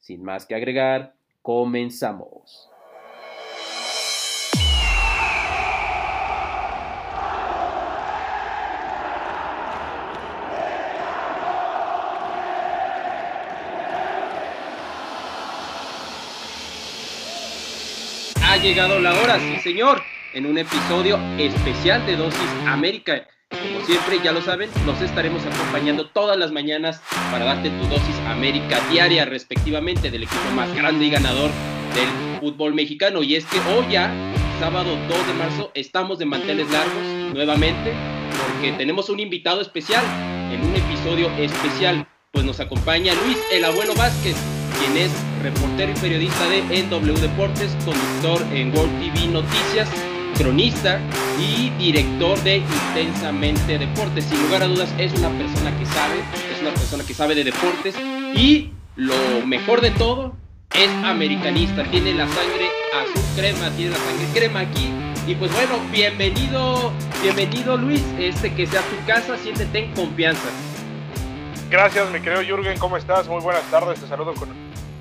Sin más que agregar, comenzamos. Ha llegado la hora, sí señor, en un episodio especial de Dosis América. Como siempre, ya lo saben, nos estaremos acompañando todas las mañanas para darte tu dosis América diaria, respectivamente, del equipo más grande y ganador del fútbol mexicano. Y es que hoy ya, sábado 2 de marzo, estamos de manteles largos nuevamente, porque tenemos un invitado especial en un episodio especial. Pues nos acompaña Luis, el abuelo Vázquez, quien es reportero y periodista de NW Deportes, conductor en World TV Noticias cronista y director de Intensamente Deportes. Sin lugar a dudas es una persona que sabe, es una persona que sabe de deportes y lo mejor de todo es americanista, tiene la sangre azul crema, tiene la sangre crema aquí. Y pues bueno, bienvenido, bienvenido Luis, este que sea tu casa, siéntete en confianza. Gracias, mi querido Jürgen, ¿cómo estás? Muy buenas tardes, te saludo con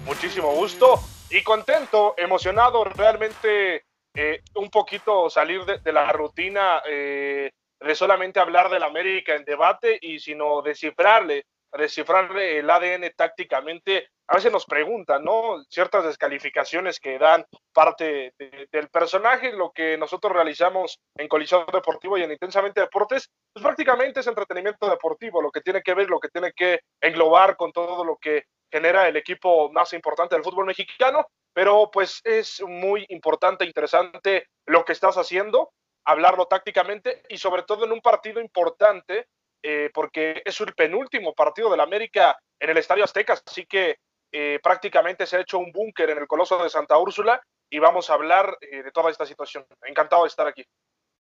muchísimo gusto y contento, emocionado, realmente eh, un poquito salir de, la rutina eh, de solamente hablar del América en debate y sino descifrarle, descifrarle el ADN tácticamente. A veces nos preguntan, ¿no? Ciertas descalificaciones que dan parte del personaje, lo que nosotros realizamos en Colisión Deportivo y en Intensamente Deportes, pues prácticamente es entretenimiento deportivo, lo que tiene que ver, lo que tiene que englobar con todo lo que genera el equipo más importante del fútbol mexicano pero pues es muy importante, interesante lo que estás haciendo, hablarlo tácticamente y sobre todo en un partido importante, eh, porque es el penúltimo partido del América en el Estadio Azteca, así que eh, prácticamente se ha hecho un búnker en el Coloso de Santa Úrsula y vamos a hablar eh, de toda esta situación. Encantado de estar aquí.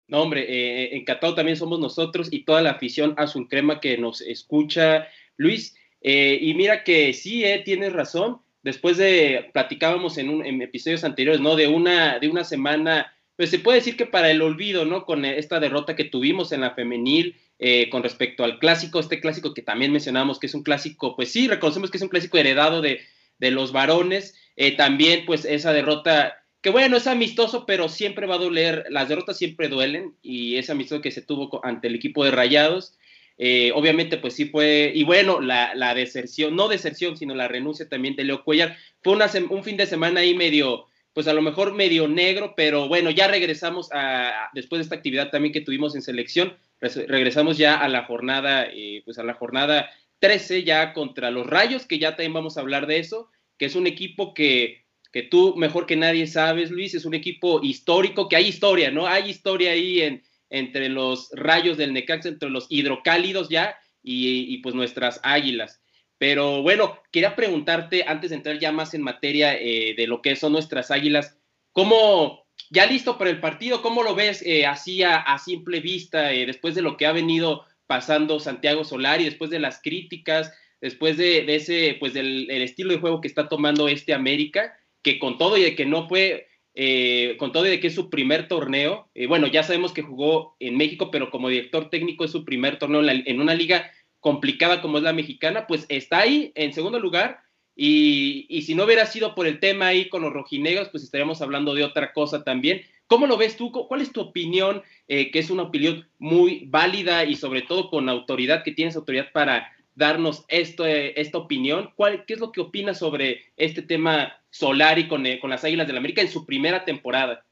No, hombre, encantado también somos nosotros y toda la afición azul crema que nos escucha, Luis. y mira que sí, tienes razón después de, platicábamos en, un, en episodios anteriores, ¿no? De una, de una semana, pues se puede decir que para el olvido, ¿no? Con esta derrota que tuvimos en la femenil eh, con respecto al clásico, este clásico que también mencionamos que es un clásico, pues sí, reconocemos que es un clásico heredado de, de los varones, eh, también pues esa derrota que bueno, es amistoso, pero siempre va a doler, las derrotas siempre duelen y ese amistoso que se tuvo ante el equipo de Rayados, eh, obviamente, pues sí fue, y bueno, la, deserción, no deserción, sino la renuncia también de Leo Cuellar. Fue un fin de semana ahí medio, pues a lo mejor medio negro, pero bueno, ya regresamos a, después de esta actividad también que tuvimos en selección, regresamos ya a la jornada, eh, pues a la jornada 13 ya contra los Rayos, que ya también vamos a hablar de eso, que es un equipo que, que tú mejor que nadie sabes, Luis, es un equipo histórico, que hay historia, ¿no? Hay historia ahí en, entre los rayos del Necaxa, entre los hidrocálidos ya y, pues nuestras águilas. Pero bueno, quería preguntarte, antes de entrar ya más en materia eh, de lo que son nuestras águilas, ¿cómo, ya listo para el partido, cómo lo ves eh, así a, simple vista, eh, después de lo que ha venido pasando Santiago Solari, después de las críticas, después de, ese, pues del estilo de juego que está tomando este América, que con todo y de que no fue eh, con todo de que es su primer torneo, eh, bueno, ya sabemos que jugó en México, pero como director técnico es su primer torneo en, una liga complicada como es la mexicana, pues está ahí en segundo lugar y, si no hubiera sido por el tema ahí con los rojinegros, pues estaríamos hablando de otra cosa también. ¿Cómo lo ves tú? ¿Cuál es tu opinión? Eh, que es una opinión muy válida y sobre todo con autoridad, que tienes autoridad para darnos esto, esta opinión. ¿Cuál, ¿Qué es lo que opinas sobre este tema Solari con, eh, con las Águilas del la América en su primera temporada?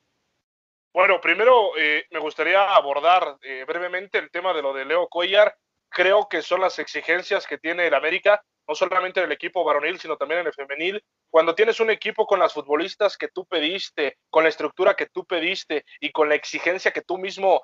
Bueno, primero eh, me gustaría abordar eh, brevemente el tema de lo de Leo Cuellar. Creo que son las exigencias que tiene el América, no solamente en el equipo varonil, sino también en el femenil. Cuando tienes un equipo con las futbolistas que tú pediste, con la estructura que tú pediste y con la exigencia que tú mismo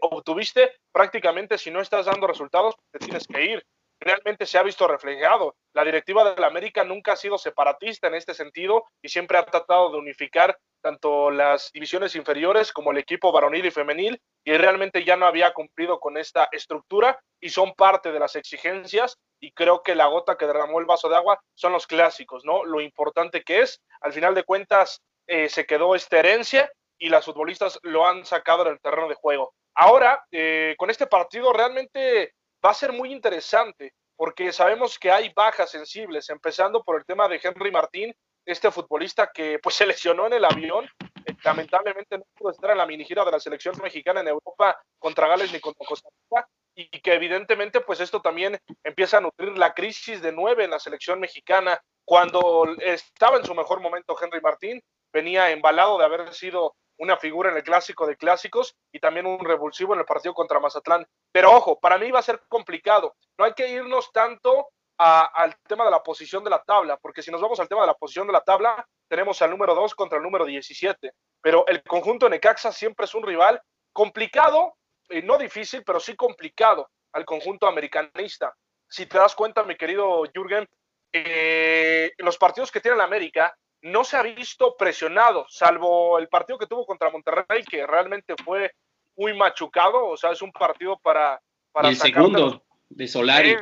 obtuviste, prácticamente si no estás dando resultados, te tienes que ir realmente se ha visto reflejado. La directiva de la América nunca ha sido separatista en este sentido y siempre ha tratado de unificar tanto las divisiones inferiores como el equipo varonil y femenil y realmente ya no había cumplido con esta estructura y son parte de las exigencias y creo que la gota que derramó el vaso de agua son los clásicos, ¿no? Lo importante que es, al final de cuentas eh, se quedó esta herencia y las futbolistas lo han sacado en el terreno de juego. Ahora, eh, con este partido realmente va a ser muy interesante porque sabemos que hay bajas sensibles, empezando por el tema de Henry Martín, este futbolista que pues se lesionó en el avión, eh, lamentablemente no pudo estar en la mini gira de la selección mexicana en Europa contra Gales ni contra Costa Rica, y que evidentemente pues esto también empieza a nutrir la crisis de nueve en la selección mexicana. Cuando estaba en su mejor momento Henry Martín, venía embalado de haber sido una figura en el clásico de clásicos y también un revulsivo en el partido contra Mazatlán. Pero ojo, para mí va a ser complicado. No hay que irnos tanto al tema de la posición de la tabla, porque si nos vamos al tema de la posición de la tabla, tenemos al número 2 contra el número 17. Pero el conjunto de Necaxa siempre es un rival complicado, eh, no difícil, pero sí complicado al conjunto americanista. Si te das cuenta, mi querido Jürgen, eh, los partidos que tiene la América no se ha visto presionado, salvo el partido que tuvo contra Monterrey, que realmente fue muy machucado, o sea, es un partido para... para el segundo de Solari.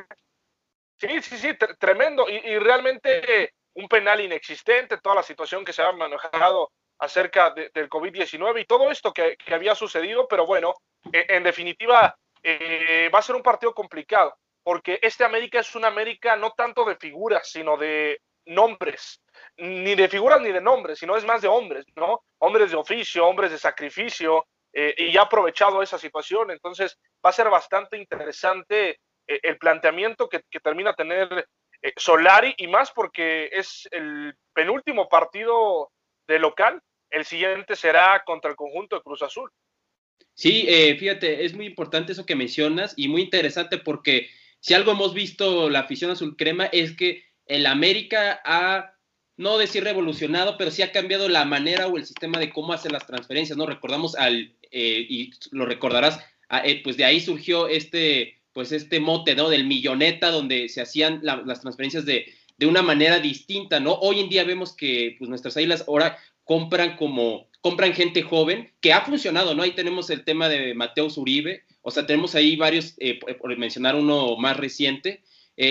Sí, sí, sí, tremendo. Y, realmente un penal inexistente, toda la situación que se ha manejado acerca del COVID-19 y todo esto que, había sucedido, pero bueno, e, en, definitiva eh, va a ser un partido complicado, porque este América es una América no tanto de figuras, sino de nombres ni de figuras ni de nombres, sino es más de hombres, ¿no? Hombres de oficio, hombres de sacrificio, eh, y ya aprovechado esa situación. Entonces, va a ser bastante interesante eh, el planteamiento que, termina tener eh, Solari, y más porque es el penúltimo partido de local. El siguiente será contra el conjunto de Cruz Azul. Sí, fíjate, es muy importante eso que mencionas y muy interesante porque si algo hemos visto la afición azul crema es que el América ha no decir revolucionado, pero sí ha cambiado la manera o el sistema de cómo hacer las transferencias, ¿no? Recordamos al, eh, y lo recordarás, eh, pues de ahí surgió este, pues este mote, ¿no? Del milloneta, donde se hacían las transferencias de, de, una manera distinta, ¿no? Hoy en día vemos que pues nuestras águilas ahora compran como, compran gente joven, que ha funcionado, ¿no? Ahí tenemos el tema de Mateo Zuribe, o sea, tenemos ahí varios, eh, por mencionar uno más reciente,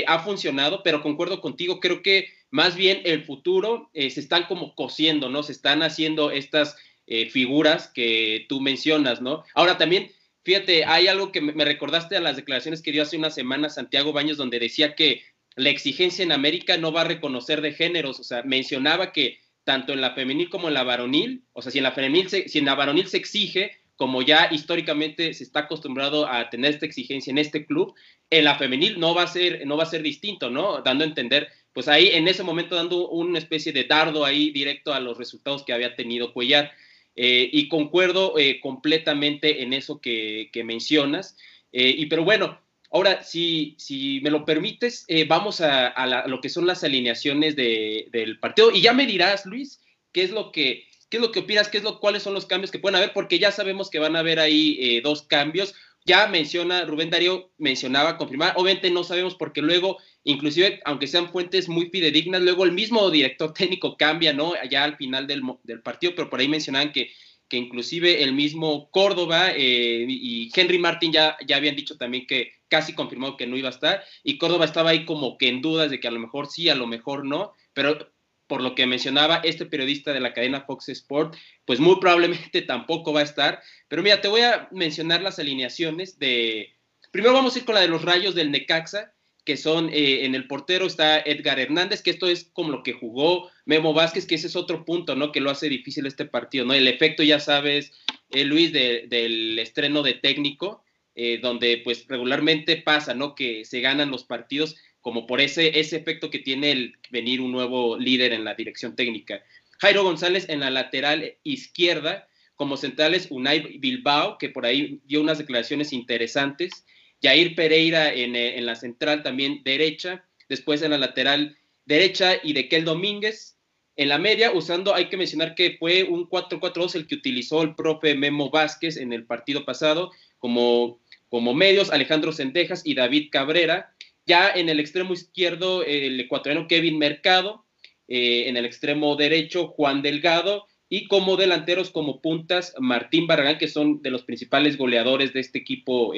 ha funcionado, pero concuerdo contigo, creo que más bien el futuro eh, se están como cosiendo, ¿no? Se están haciendo estas eh, figuras que tú mencionas, ¿no? Ahora también, fíjate, hay algo que me recordaste a las declaraciones que dio hace una semana Santiago Baños, donde decía que la exigencia en América no va a reconocer de géneros, o sea, mencionaba que tanto en la femenil como en la varonil, o sea, si en la femenil, si en la varonil se exige, como ya históricamente se está acostumbrado a tener esta exigencia en este club, en la femenil no va a ser, no va a ser distinto, ¿no? Dando a entender pues ahí en ese momento dando una especie de dardo ahí directo a los resultados que había tenido Cuellar. Eh, y concuerdo eh, completamente en eso que, mencionas. Eh, y pero bueno, ahora, si, si me lo permites, vamos a, lo que son las alineaciones del partido. Y ya me dirás, Luis, qué es lo que, qué es lo que opinas, qué es lo, cuáles son los cambios que pueden haber, porque ya sabemos que van a haber ahí dos cambios. Ya menciona, Rubén Darío mencionaba confirmar, obviamente no sabemos porque luego inclusive aunque sean fuentes muy fidedignas, luego el mismo director técnico cambia, ¿no? Allá al final del, partido, pero por ahí mencionaban que, que inclusive el mismo Córdoba eh, y Henry Martin ya, ya habían dicho también que casi confirmó que no iba a estar, y Córdoba estaba ahí como que en dudas de que a lo mejor sí, a lo mejor no, pero por lo que mencionaba este periodista de la cadena Fox Sport, pues muy probablemente tampoco va a estar. Pero mira, te voy a mencionar las alineaciones de... Primero vamos a ir con la de los rayos del Necaxa, que son eh, en el portero está Edgar Hernández, que esto es como lo que jugó Memo Vázquez, que ese es otro punto, ¿no? Que lo hace difícil este partido, ¿no? El efecto, ya sabes, eh, Luis, del estreno de técnico, eh, donde pues regularmente pasa, ¿no? Que se ganan los partidos como por ese, ese efecto que tiene el venir un nuevo líder en la dirección técnica. Jairo González en la lateral izquierda, como centrales Unai Bilbao, que por ahí dio unas declaraciones interesantes. Jair Pereira en, eh, en, la central también derecha, después en la lateral derecha y de Kel Domínguez en la media, usando, hay que mencionar que fue un 4-4-2 el que utilizó el profe Memo Vázquez en el partido pasado como, como medios, Alejandro Sendejas y David Cabrera, Ya en el extremo izquierdo, el ecuatoriano Kevin Mercado, en el extremo derecho, Juan Delgado, y como delanteros, como puntas, Martín Barragán, que son de los principales goleadores de este equipo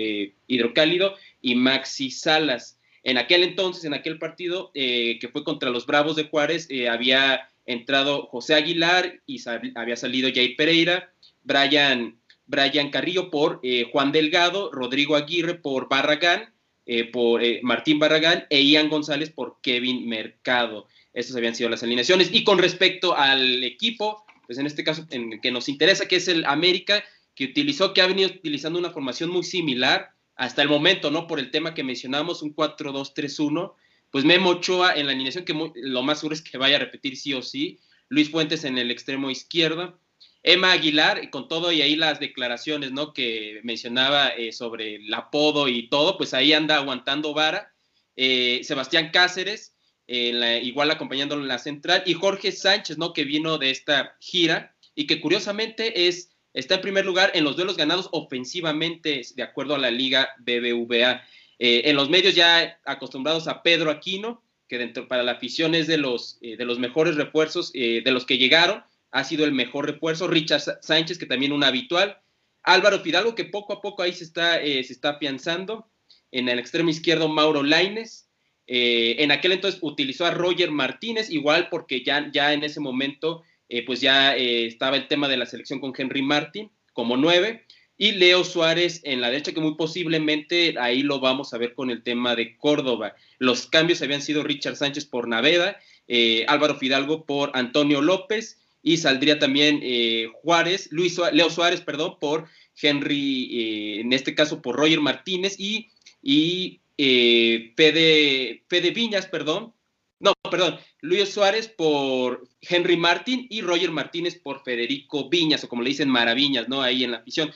hidrocálido, y Maxi Salas. En aquel entonces, en aquel partido que fue contra los Bravos de Juárez, había entrado José Aguilar y había salido Jay Pereira, Brian, Brian Carrillo por eh, Juan Delgado, Rodrigo Aguirre por Barragán, eh, por eh, Martín Barragán e Ian González por Kevin Mercado. Esas habían sido las alineaciones. Y con respecto al equipo, pues en este caso en el que nos interesa, que es el América, que utilizó, que ha venido utilizando una formación muy similar hasta el momento, ¿no? Por el tema que mencionamos, un 4-2-3-1 pues Memo Ochoa en la alineación, que lo más seguro es que vaya a repetir sí o sí, Luis Fuentes en el extremo izquierdo, Emma Aguilar, con todo y ahí las declaraciones, ¿no? Que mencionaba eh, sobre el apodo y todo, pues ahí anda aguantando vara, eh, Sebastián Cáceres, igual acompañándolo en la central, y Jorge Sánchez, ¿no? Que vino de esta gira y que curiosamente es, está en primer lugar en los duelos ganados ofensivamente, de acuerdo a la Liga BBVA. Eh, en los medios ya acostumbrados a Pedro Aquino, que dentro para la afición es de los, eh, de los mejores refuerzos, eh, de los que llegaron, ha sido el mejor refuerzo. Richard Sánchez, que también un habitual. Álvaro Fidalgo, que poco a poco ahí se está, se está afianzando. En el extremo izquierdo, Mauro Laines. en aquel entonces utilizó a Roger Martínez, igual porque ya, ya en ese momento, pues ya estaba el tema de la selección con Henry Martin como nueve y Leo Suárez en la derecha, que muy posiblemente ahí lo vamos a ver con el tema de Córdoba. Los cambios habían sido Richard Sánchez por Naveda, eh, Álvaro Fidalgo por Antonio López y saldría también eh, Juárez, Luis Leo Suárez, perdón, por Henry, eh, en este caso por Roger Martínez y, y Fede, Fede Viñas, perdón, no, perdón, Luis Suárez por Henry Martín y Roger Martínez por Federico Viñas, o como le dicen Maraviñas, ¿no? Ahí en la afición.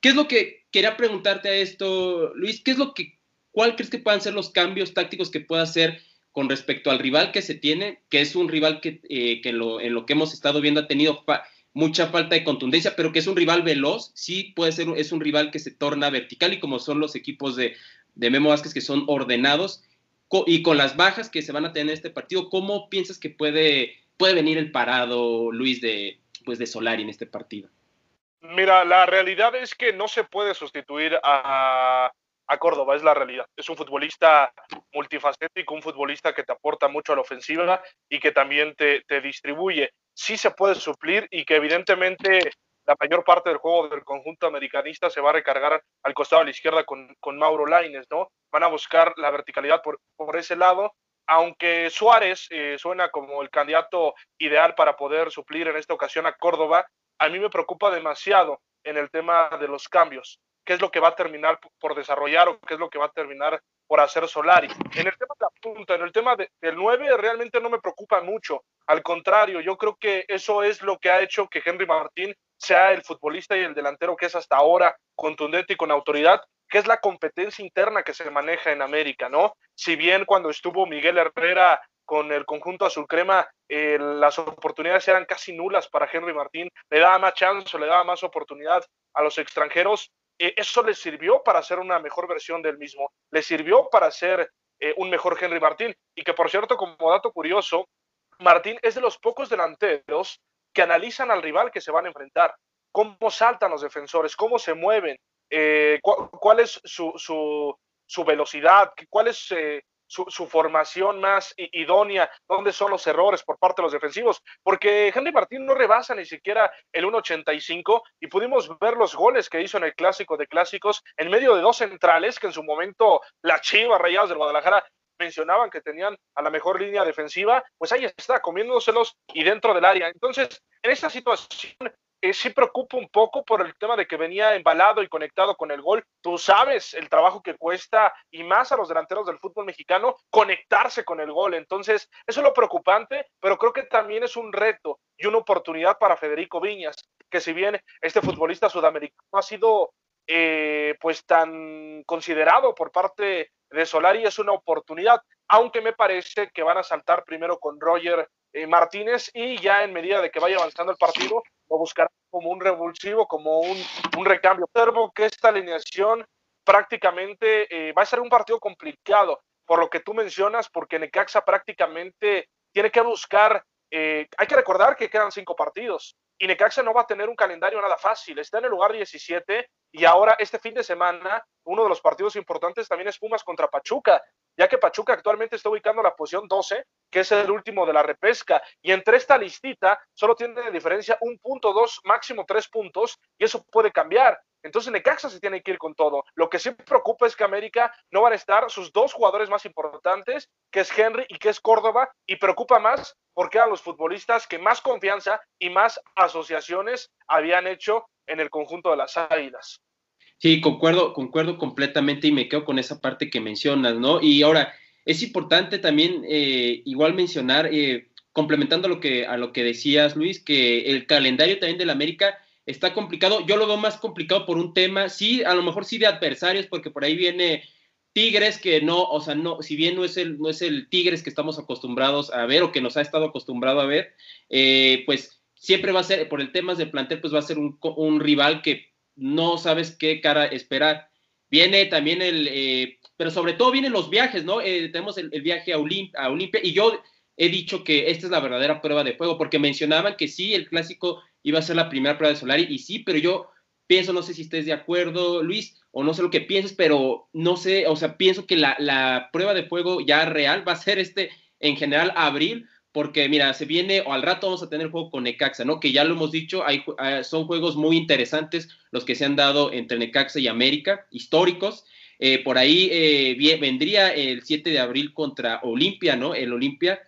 ¿Qué es lo que quería preguntarte a esto, Luis? ¿Qué es lo que, cuál crees que puedan ser los cambios tácticos que pueda hacer con respecto al rival que se tiene, que es un rival que, eh, en lo que hemos estado viendo ha tenido mucha falta de contundencia, pero que es un rival veloz, sí puede ser, es un rival que se torna vertical y como son los equipos de, Memo Vázquez que son ordenados y con las bajas que se van a tener en este partido, ¿cómo piensas que puede, puede venir el parado, Luis, de, pues de Solari en este partido? Mira, la realidad es que no se puede sustituir a, Córdoba, es la realidad. Es un futbolista multifacético, un futbolista que te aporta mucho a la ofensiva y que también te, distribuye. Sí se puede suplir y que evidentemente la mayor parte del juego del conjunto americanista se va a recargar al costado de la izquierda con, Mauro Laines, ¿no? Van a buscar la verticalidad por, por ese lado, aunque Suárez eh, suena como el candidato ideal para poder suplir en esta ocasión a Córdoba, a mí me preocupa demasiado en el tema de los cambios. ¿Qué es lo que va a terminar por desarrollar o qué es lo que va a terminar por hacer Solari? En el tema de la punta, en el tema del 9, realmente no me preocupa mucho. Al contrario, yo creo que eso es lo que ha hecho que Henry Martín sea el futbolista y el delantero que es hasta ahora contundente y con autoridad, que es la competencia interna que se maneja en América, ¿no? Si bien cuando estuvo Miguel Herrera con el conjunto azul crema, eh, las oportunidades eran casi nulas para Henry Martín, le daba más chance, le daba más oportunidad a los extranjeros. Eh, eso le sirvió para hacer una mejor versión del mismo, le sirvió para ser eh, un mejor Henry Martín. Y que por cierto, como dato curioso, Martín es de los pocos delanteros que analizan al rival que se van a enfrentar, cómo saltan los defensores, cómo se mueven, cuál es su, su, su, velocidad, cuál es su, formación más idónea, dónde son los errores por parte de los defensivos, porque Henry Martín no rebasa ni siquiera el 1.85 y pudimos ver los goles que hizo en el clásico de clásicos en medio de dos centrales que en su momento la Chiva Rayados del Guadalajara mencionaban que tenían a la mejor línea defensiva, pues ahí está, comiéndoselos y dentro del área. Entonces, en esta situación eh, sí preocupa un poco por el tema de que venía embalado y conectado con el gol. Tú sabes el trabajo que cuesta y más a los delanteros del fútbol mexicano conectarse con el gol. Entonces, eso es lo preocupante, pero creo que también es un reto y una oportunidad para Federico Viñas, que si bien este futbolista sudamericano ha sido eh, pues tan considerado por parte de Solari, es una oportunidad, aunque me parece que van a saltar primero con Roger eh, Martínez y ya en medida de que vaya avanzando el partido, lo buscará como un revulsivo, como un, un recambio. Observo que esta alineación prácticamente eh, va a ser un partido complicado. por lo que tú mencionas, porque Necaxa prácticamente tiene que buscar, eh, hay que recordar que quedan cinco partidos y Necaxa no va a tener un calendario nada fácil, está en el lugar 17 y ahora este fin de semana uno de los partidos importantes también es Pumas contra Pachuca, ya que Pachuca actualmente está ubicando la posición 12, que es el último de la repesca, y entre esta listita solo tiene de diferencia un punto, dos, máximo tres puntos, y eso puede cambiar. Entonces Necaxa se tiene que ir con todo. Lo que sí preocupa es que América no van a estar sus dos jugadores más importantes, que es Henry y que es Córdoba, y preocupa más porque eran los futbolistas que más confianza y más asociaciones habían hecho en el conjunto de las Águilas. Sí, concuerdo, concuerdo completamente y me quedo con esa parte que mencionas, ¿no? Y ahora, es importante también eh, igual mencionar, eh, complementando lo que, a lo que decías, Luis, que el calendario también del América está complicado. Yo lo veo más complicado por un tema, sí, a lo mejor sí de adversarios, porque por ahí viene Tigres que no, o sea, no, si bien no es el, no es el Tigres que estamos acostumbrados a ver o que nos ha estado acostumbrado a ver, eh, pues siempre va a ser, por el tema del plantel, pues va a ser un, un rival que no sabes qué cara esperar. Viene también el, eh, pero sobre todo vienen los viajes, ¿no? Eh, tenemos el, viaje a, Olimpia y yo he dicho que esta es la verdadera prueba de fuego, porque mencionaban que sí, el clásico iba a ser la primera prueba de Solari, y sí, pero yo pienso, no sé si estés de acuerdo, Luis, o no sé lo que pienses, pero no sé, o sea, pienso que la, la prueba de fuego ya real va a ser este, en general, abril, porque mira, se viene, o al rato vamos a tener juego con Necaxa, ¿no? Que ya lo hemos dicho, hay, ah, son juegos muy interesantes los que se han dado entre Necaxa y América, históricos. Eh, por ahí eh, vendría el 7 de abril contra Olimpia, ¿no? El Olimpia,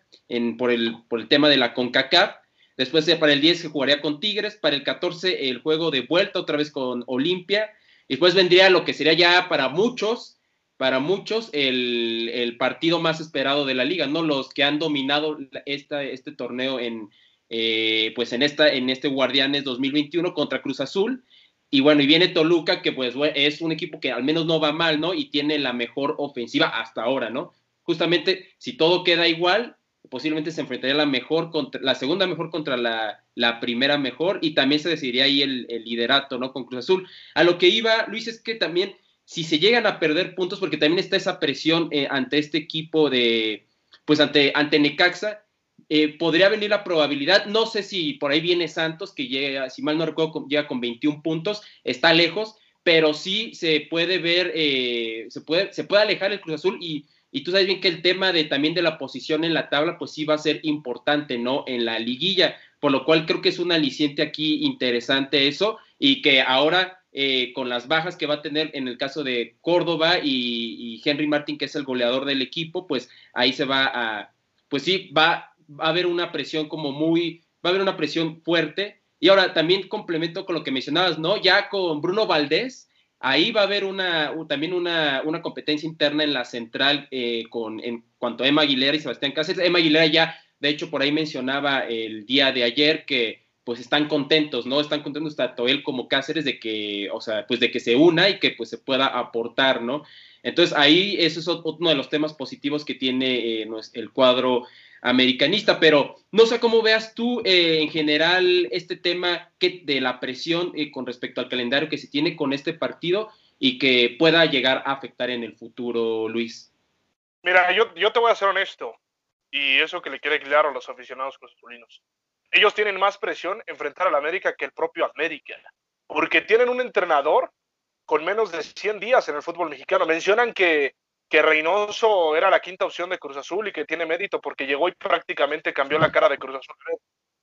por, el, por el tema de la CONCACAF. Después eh, para el 10 se jugaría con Tigres, para el 14 el juego de vuelta otra vez con Olimpia. Después vendría lo que sería ya para muchos para muchos el, partido más esperado de la liga, ¿no? Los que han dominado esta, este torneo en, eh, pues en, esta, en este Guardianes 2021 contra Cruz Azul. Y bueno, y viene Toluca, que pues es un equipo que al menos no va mal, ¿no? Y tiene la mejor ofensiva hasta ahora, ¿no? Justamente, si todo queda igual, posiblemente se enfrentaría la mejor contra, la segunda mejor contra la, la primera mejor, y también se decidiría ahí el, el liderato, ¿no? Con Cruz Azul. A lo que iba, Luis, es que también si se llegan a perder puntos, porque también está esa presión eh, ante este equipo de, pues ante, ante Necaxa, eh, podría venir la probabilidad, no sé si por ahí viene Santos, que llega, si mal no recuerdo, llega con 21 puntos, está lejos, pero sí se puede ver, eh, se, puede, se puede alejar el Cruz Azul y, y tú sabes bien que el tema de también de la posición en la tabla, pues sí va a ser importante, ¿no? En la liguilla, por lo cual creo que es un aliciente aquí interesante eso y que ahora eh, con las bajas que va a tener en el caso de Córdoba y, Henry Martin, que es el goleador del equipo, pues ahí se va a, pues sí, va, a haber una presión como muy, va a haber una presión fuerte. Y ahora también complemento con lo que mencionabas, ¿no? Ya con Bruno Valdés, ahí va a haber una, también una, una, competencia interna en la central eh, con, en cuanto a Emma Aguilera y Sebastián Cáceres. Emma Aguilera ya, de hecho, por ahí mencionaba el día de ayer que pues están contentos, ¿no? Están contentos tanto él como Cáceres de que, o sea, pues de que se una y que pues se pueda aportar, ¿no? Entonces ahí eso es uno de los temas positivos que tiene eh, el cuadro americanista, pero no sé cómo veas tú eh, en general este tema que, de la presión eh, con respecto al calendario que se tiene con este partido y que pueda llegar a afectar en el futuro, Luis. Mira, yo, yo te voy a ser honesto, y eso que le quiere claro a los aficionados cruzazulinos ellos tienen más presión enfrentar al América que el propio América, porque tienen un entrenador con menos de 100 días en el fútbol mexicano. Mencionan que, que Reynoso era la quinta opción de Cruz Azul y que tiene mérito porque llegó y prácticamente cambió la cara de Cruz Azul.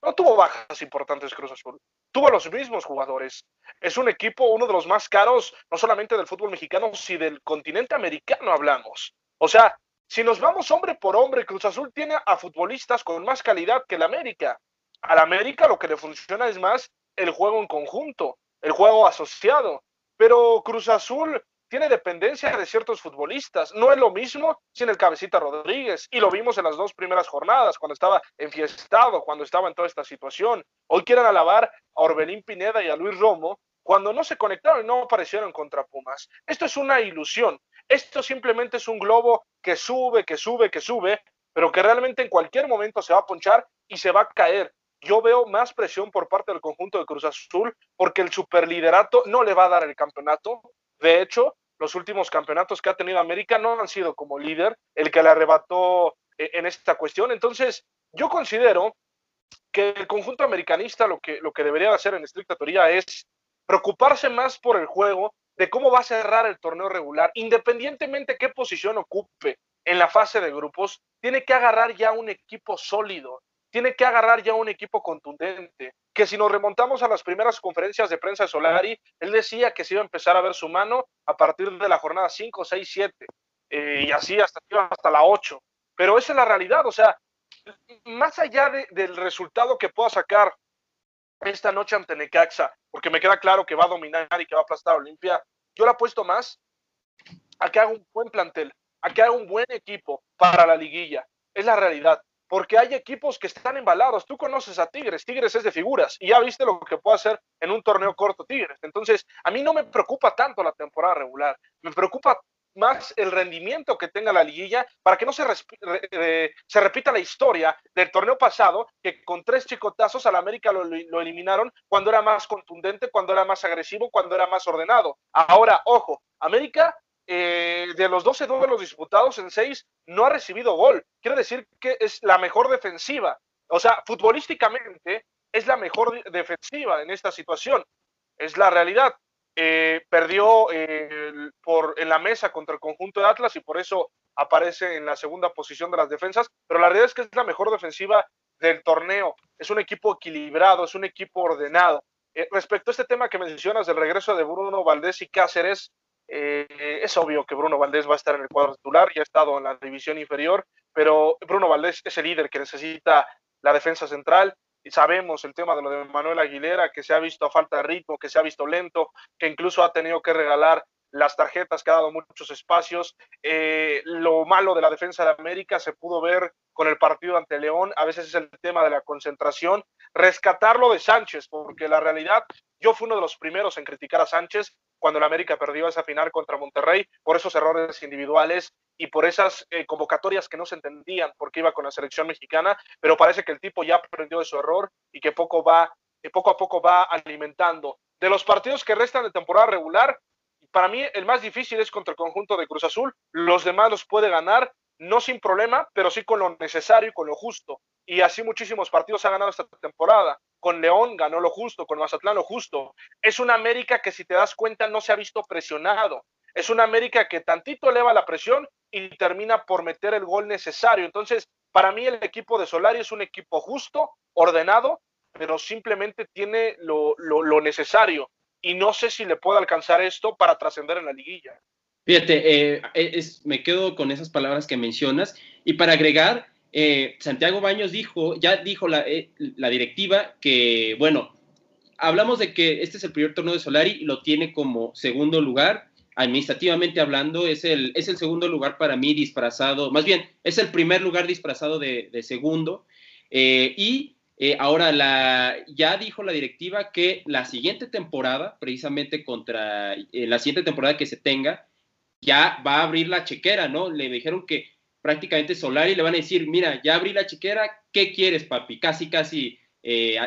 No tuvo bajas importantes Cruz Azul, tuvo los mismos jugadores. Es un equipo, uno de los más caros, no solamente del fútbol mexicano, sino del continente americano hablamos. O sea, si nos vamos hombre por hombre, Cruz Azul tiene a futbolistas con más calidad que el América. Al América lo que le funciona es más el juego en conjunto, el juego asociado. Pero Cruz Azul tiene dependencia de ciertos futbolistas. No es lo mismo sin el Cabecita Rodríguez. Y lo vimos en las dos primeras jornadas, cuando estaba enfiestado, cuando estaba en toda esta situación. Hoy quieren alabar a Orbelín Pineda y a Luis Romo cuando no se conectaron y no aparecieron contra Pumas. Esto es una ilusión. Esto simplemente es un globo que sube, que sube, que sube, pero que realmente en cualquier momento se va a ponchar y se va a caer yo veo más presión por parte del conjunto de Cruz Azul porque el superliderato no le va a dar el campeonato. De hecho, los últimos campeonatos que ha tenido América no han sido como líder el que le arrebató eh, en esta cuestión. Entonces, yo considero que el conjunto americanista lo que, lo que debería hacer en estricta teoría es preocuparse más por el juego, de cómo va a cerrar el torneo regular, independientemente qué posición ocupe en la fase de grupos, tiene que agarrar ya un equipo sólido, tiene que agarrar ya un equipo contundente, que si nos remontamos a las primeras conferencias de prensa de Solari, él decía que se iba a empezar a ver su mano a partir de la jornada 5, 6, 7, y así hasta, hasta la 8. Pero esa es la realidad, o sea, más allá del resultado que pueda sacar esta noche ante Necaxa, porque me queda claro que va a dominar y que va a aplastar a Olimpia, yo le apuesto más a que haga un buen plantel, a que haga un buen equipo para la liguilla. Es la realidad. Porque hay equipos que están embalados. Tú conoces a Tigres, Tigres es de figuras y ya viste lo que puede hacer en un torneo corto Tigres. Entonces, a mí no me preocupa tanto la temporada regular, me preocupa más el rendimiento que tenga la liguilla para que no se, se repita la historia del torneo pasado, que con tres chicotazos al América lo, eliminaron cuando era más contundente, cuando era más agresivo, cuando era más ordenado. Ahora, ojo, América eh, de los 12 duelos disputados en 6 no ha recibido gol. Quiere decir que es la mejor defensiva. O sea, futbolísticamente es la mejor defensiva en esta situación. Es la realidad. Eh, perdió eh, por, en la mesa contra el conjunto de Atlas y por eso aparece en la segunda posición de las defensas, pero la realidad es que es la mejor defensiva del torneo, es un equipo equilibrado, es un equipo ordenado. Respecto a este tema que mencionas del regreso de Bruno Valdés y Cáceres, es obvio que Bruno Valdés va a estar en el cuadro titular, ya ha estado en la división inferior, pero Bruno Valdés es el líder que necesita la defensa central, y sabemos el tema de lo de Manuel Aguilera, que se ha visto a falta de ritmo, que se ha visto lento, que incluso ha tenido que regalar las tarjetas, que ha dado muchos espacios. Eh, lo malo de la defensa de América se pudo ver con el partido ante León, a veces es el tema de la concentración. Rescatarlo de Sánchez, porque la realidad, yo fui uno de los primeros en criticar a Sánchez cuando el América perdió esa final contra Monterrey por esos errores individuales y por esas eh, convocatorias que no se entendían porque iba con la selección mexicana, pero parece que el tipo ya aprendió de su error y que poco va, eh, poco a poco va alimentando. De los partidos que restan de temporada regular, para mí el más difícil es contra el conjunto de Cruz Azul. Los demás los puede ganar, no sin problema, pero sí con lo necesario y con lo justo. Y así muchísimos partidos ha ganado esta temporada. Con León ganó lo justo, con Mazatlán lo justo. Es una América que si te das cuenta no se ha visto presionado. Es una América que tantito eleva la presión y termina por meter el gol necesario. Entonces, para mí el equipo de Solari es un equipo justo, ordenado, pero simplemente tiene lo, necesario. Y no sé si le puede alcanzar esto para trascender en la liguilla. Fíjate, eh, me quedo con esas palabras que mencionas. Y para agregar, eh, Santiago Baños dijo, ya dijo la, eh, la, directiva que, bueno, hablamos de que este es el primer torneo de Solari lo tiene como segundo lugar administrativamente hablando, es el, es el segundo lugar para mí disfrazado, más bien, es el primer lugar disfrazado de, segundo. Eh, y eh, ahora la, ya dijo la directiva que la siguiente temporada, precisamente contra la siguiente temporada que se tenga, ya va a abrir la chequera, ¿no? Le dijeron que prácticamente Solari le van a decir, mira, ya abrí la chequera, ¿qué quieres, papi? Casi, casi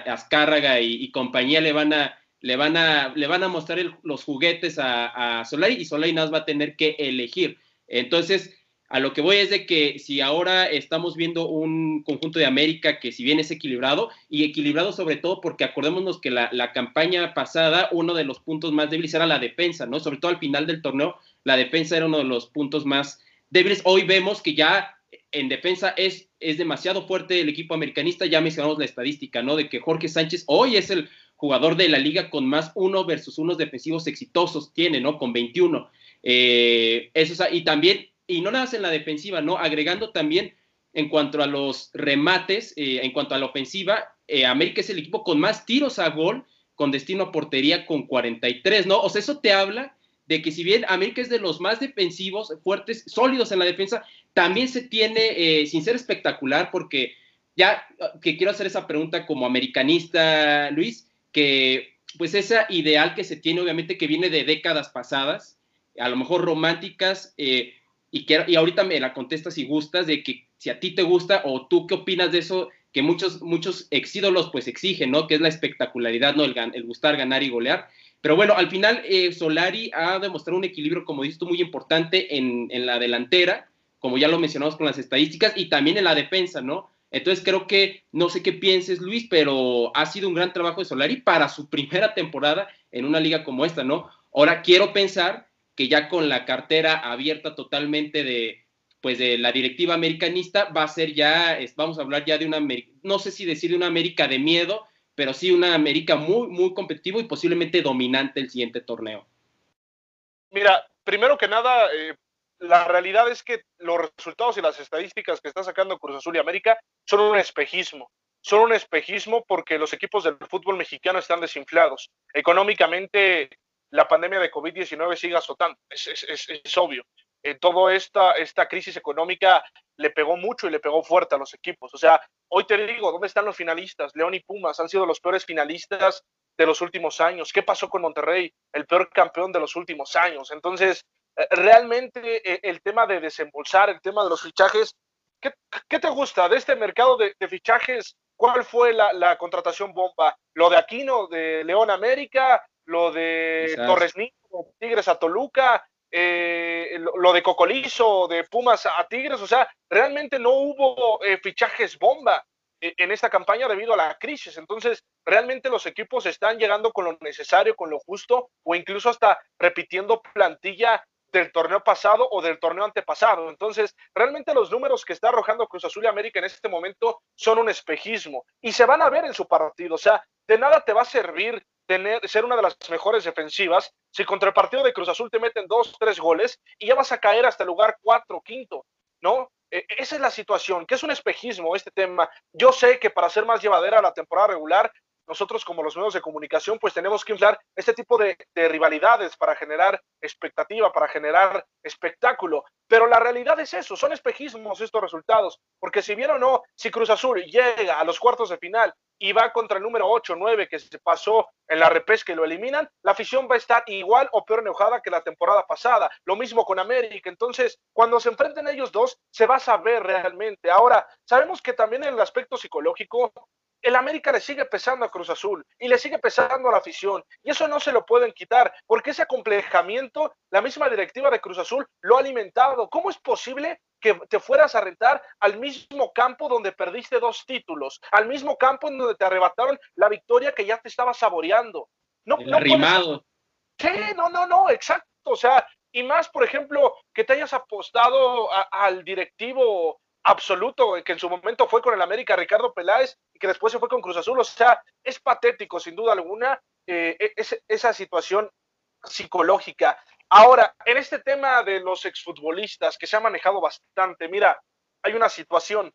Azcárraga y compañía le van a le van a, le van a mostrar los juguetes a, a, Solari y Solari nos va a tener que elegir. Entonces, a lo que voy es de que si ahora estamos viendo un conjunto de América que si bien es equilibrado, y equilibrado sobre todo porque acordémonos que la, la, campaña pasada, uno de los puntos más débiles era la defensa, ¿no? Sobre todo al final del torneo, la defensa era uno de los puntos más débiles. Hoy vemos que ya en defensa es, es demasiado fuerte el equipo americanista, ya mencionamos la estadística, ¿no? De que Jorge Sánchez hoy es el jugador de la liga con más uno versus unos defensivos exitosos tiene, ¿no? Con 21. Eh, eso, y también, y no nada más en la defensiva, ¿no? Agregando también en cuanto a los remates, eh, en cuanto a la ofensiva, eh, América es el equipo con más tiros a gol con destino a portería con 43, ¿no? O sea, eso te habla de que si bien América es de los más defensivos, fuertes, sólidos en la defensa, también se tiene, sin ser espectacular, porque ya que quiero hacer esa pregunta como americanista, Luis, que pues esa ideal que se tiene, obviamente, que viene de décadas pasadas, a lo mejor románticas, eh, y, que, y ahorita me la contestas si gustas, de que si a ti te gusta o tú qué opinas de eso, que muchos, muchos exídolos pues exigen, ¿no? Que es la espectacularidad, ¿no? El, el gustar, ganar y golear. Pero bueno, al final eh, Solari ha demostrado un equilibrio, como dices tú, muy importante en, en, la delantera, como ya lo mencionamos con las estadísticas, y también en la defensa, ¿no? Entonces creo que, no sé qué pienses Luis, pero ha sido un gran trabajo de Solari para su primera temporada en una liga como esta, ¿no? Ahora quiero pensar que ya con la cartera abierta totalmente de, pues de la directiva americanista, va a ser ya, vamos a hablar ya de una, no sé si decir de una América de miedo, pero sí una América muy, muy competitivo y posiblemente dominante el siguiente torneo. Mira, primero que nada, eh, la realidad es que los resultados y las estadísticas que está sacando Cruz Azul y América son un espejismo. Son un espejismo porque los equipos del fútbol mexicano están desinflados. Económicamente, la pandemia de COVID-19 sigue azotando, es, obvio. En eh, toda esta, esta crisis económica le pegó mucho y le pegó fuerte a los equipos. O sea, hoy te digo, ¿dónde están los finalistas? León y Pumas han sido los peores finalistas de los últimos años. ¿Qué pasó con Monterrey? El peor campeón de los últimos años. Entonces, eh, realmente eh, el tema de desembolsar, el tema de los fichajes, ¿qué, te gusta de este mercado de, fichajes? ¿Cuál fue la, contratación bomba? ¿Lo de Aquino, de León América? ¿Lo de Torres Niño, Tigres a Toluca? Eh, lo, de Cocolizo, de Pumas a Tigres? O sea, realmente no hubo fichajes bomba en esta campaña debido a la crisis. Entonces, realmente los equipos están llegando con lo necesario, con lo justo, o incluso hasta repitiendo plantilla del torneo pasado o del torneo antepasado. Entonces, realmente los números que está arrojando Cruz Azul y América en este momento son un espejismo y se van a ver en su partido. O sea, de nada te va a servir tener, ser una de las mejores defensivas si contra el partido de Cruz Azul te meten dos, tres goles y ya vas a caer hasta el lugar cuatro, quinto, ¿no? E, esa es la situación, que es un espejismo este tema. Yo sé que para ser más llevadera la temporada regular nosotros como los medios de comunicación pues tenemos que inflar este tipo de, rivalidades para generar expectativa, para generar espectáculo. Pero la realidad es eso, son espejismos estos resultados, porque si bien o no, si Cruz Azul llega a los cuartos de final y va contra el número 8 9 que se pasó en la repesca y lo eliminan, la afición va a estar igual o peor enojada que la temporada pasada. Lo mismo con América. Entonces, cuando se enfrenten ellos dos, se va a saber realmente. Ahora, sabemos que también en el aspecto psicológico, el América le sigue pesando a Cruz Azul y le sigue pesando a la afición. Y eso no se lo pueden quitar, porque ese acomplejamiento, la misma directiva de Cruz Azul lo ha alimentado. ¿Cómo es posible que te fueras a rentar al mismo campo donde perdiste dos títulos, al mismo campo en donde te arrebataron la victoria que ya te estaba saboreando? No, no arrimado. Sí, no, no, no, exacto. O sea, y más, por ejemplo, que te hayas apostado al directivo absoluto, que en su momento fue con el América Ricardo Peláez y que después se fue con Cruz Azul. O sea, es patético, sin duda alguna, eh, e, esa situación psicológica. Ahora, en este tema de los exfutbolistas, que se ha manejado bastante, mira, hay una situación.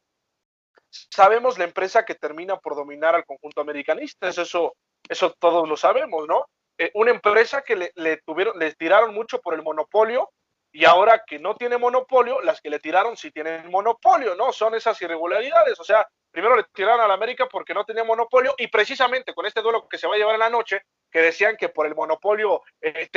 Sabemos la empresa que termina por dominar al conjunto americanista, eso, eso todos lo sabemos, ¿no? Eh, una empresa que le, le, tuvieron, le tiraron mucho por el monopolio y ahora que no tiene monopolio, las que le tiraron sí tienen monopolio, ¿no? Son esas irregularidades. O sea, primero le tiraron a la América porque no tenía monopolio y precisamente con este duelo que se va a llevar en la noche, que decían que por el monopolio eh,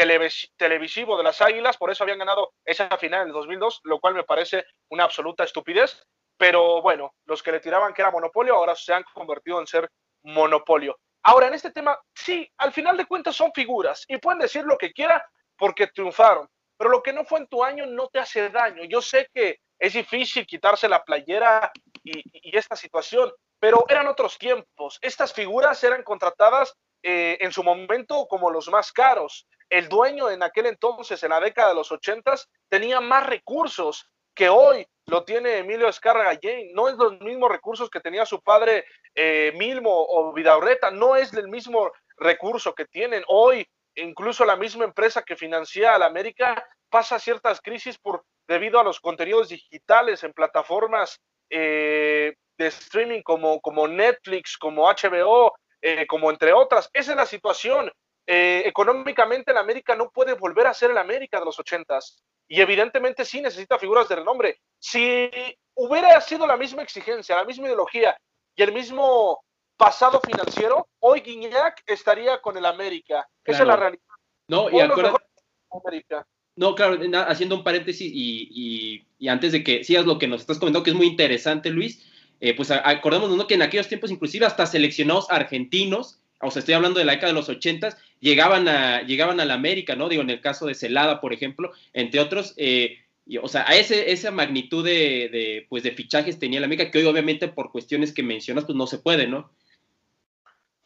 televisivo de las Águilas, por eso habían ganado esa final en el 2002, lo cual me parece una absoluta estupidez. Pero bueno, los que le tiraban que era monopolio ahora se han convertido en ser monopolio. Ahora, en este tema, sí, al final de cuentas son figuras y pueden decir lo que quieran porque triunfaron pero lo que no fue en tu año no te hace daño. Yo sé que es difícil quitarse la playera y, esta situación, pero eran otros tiempos. Estas figuras eran contratadas eh, en su momento como los más caros. El dueño en aquel entonces, en la década de los ochentas, tenía más recursos que hoy lo tiene Emilio Jane. No es los mismos recursos que tenía su padre eh, Milmo o Vidaurreta, no es el mismo recurso que tienen hoy incluso la misma empresa que financia a la América pasa ciertas crisis por debido a los contenidos digitales en plataformas eh, de streaming como, como Netflix, como HBO, eh, como entre otras. Esa es la situación. Eh, económicamente la América no puede volver a ser el América de los ochentas y evidentemente sí necesita figuras de renombre. Si hubiera sido la misma exigencia, la misma ideología y el mismo pasado financiero, hoy Guiñac estaría con el América. Esa es la realidad. No, y acuérdate. No, claro, haciendo un paréntesis y, antes de que sigas lo que nos estás comentando, que es muy interesante, Luis, eh, pues acordémonos que en aquellos tiempos inclusive hasta seleccionados argentinos, o sea, estoy hablando de la década de los ochentas, llegaban a, llegaban a la América, ¿no? Digo, en el caso de Celada, por ejemplo, entre otros, eh, o sea, a ese, esa magnitud de, pues, de fichajes tenía la América, que hoy obviamente por cuestiones que mencionas, pues no se puede, ¿no?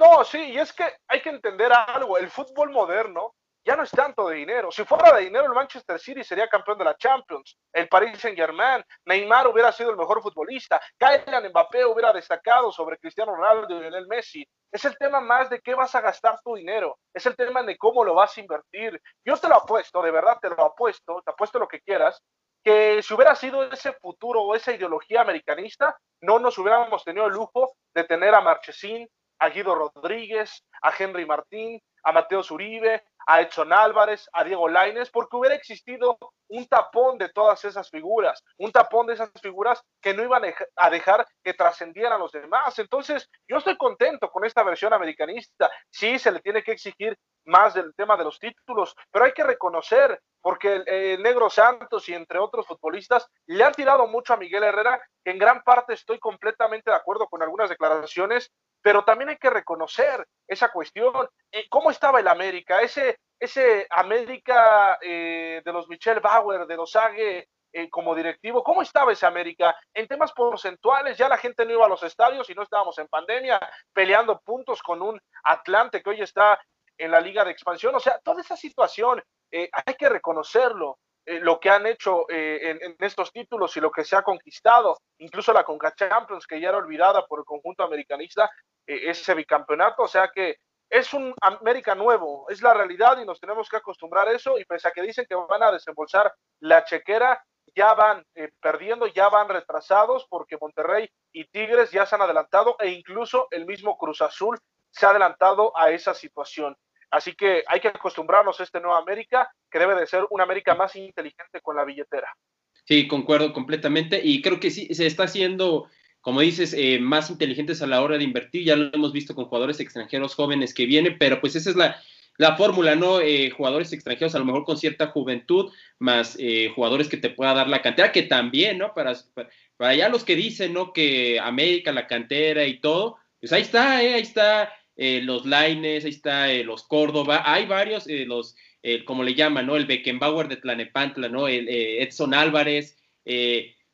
No, sí, y es que hay que entender algo, el fútbol moderno ya no es tanto de dinero. Si fuera de dinero, el Manchester City sería campeón de la Champions, el Paris Saint Germain, Neymar hubiera sido el mejor futbolista, Kylian Mbappé hubiera destacado sobre Cristiano Ronaldo y Lionel Messi. Es el tema más de qué vas a gastar tu dinero, es el tema de cómo lo vas a invertir. Yo te lo apuesto, de verdad te lo apuesto, te apuesto lo que quieras, que si hubiera sido ese futuro o esa ideología americanista, no nos hubiéramos tenido el lujo de tener a Marchesín, a Guido Rodríguez, a Henry Martín, a Mateo Zuribe, a Edson Álvarez, a Diego Laines, porque hubiera existido un tapón de todas esas figuras, un tapón de esas figuras que no iban a dejar que trascendieran los demás. Entonces, yo estoy contento con esta versión americanista. Sí, se le tiene que exigir más del tema de los títulos, pero hay que reconocer, porque el, Negro Santos y entre otros futbolistas le han tirado mucho a Miguel Herrera, que en gran parte estoy completamente de acuerdo con algunas declaraciones, pero también hay que reconocer esa cuestión. ¿Cómo estaba el América? Ese, ese América eh, de los Michel Bauer, de los Ague eh, como directivo, ¿cómo estaba ese América? En temas porcentuales, ya la gente no iba a los estadios y no estábamos en pandemia, peleando puntos con un Atlante que hoy está en la Liga de Expansión. O sea, toda esa situación hay que reconocerlo. Eh, lo que han hecho eh, en, estos títulos y lo que se ha conquistado, incluso la Conca Champions, que ya era olvidada por el conjunto americanista, eh, ese bicampeonato, o sea que es un América nuevo, es la realidad y nos tenemos que acostumbrar a eso y pese a que dicen que van a desembolsar la chequera, ya van perdiendo, ya van retrasados porque Monterrey y Tigres ya se han adelantado e incluso el mismo Cruz Azul se ha adelantado a esa situación. Así que hay que acostumbrarnos a este nuevo América, que debe de ser una América más inteligente con la billetera. Sí, concuerdo completamente y creo que sí, se está haciendo, como dices, eh, más inteligentes a la hora de invertir. Ya lo hemos visto con jugadores extranjeros jóvenes que vienen, pero pues esa es la, la fórmula, ¿no? Eh, jugadores extranjeros a lo mejor con cierta juventud, más eh, jugadores que te pueda dar la cantera, que también, ¿no? Para, para, allá los que dicen, ¿no? Que América, la cantera y todo, pues ahí está, ¿eh? Ahí está eh, los Laines, ahí está eh, los Córdoba, hay varios, eh, los, como le llaman, ¿no? El Beckenbauer de Tlanepantla, ¿no? El Edson Álvarez,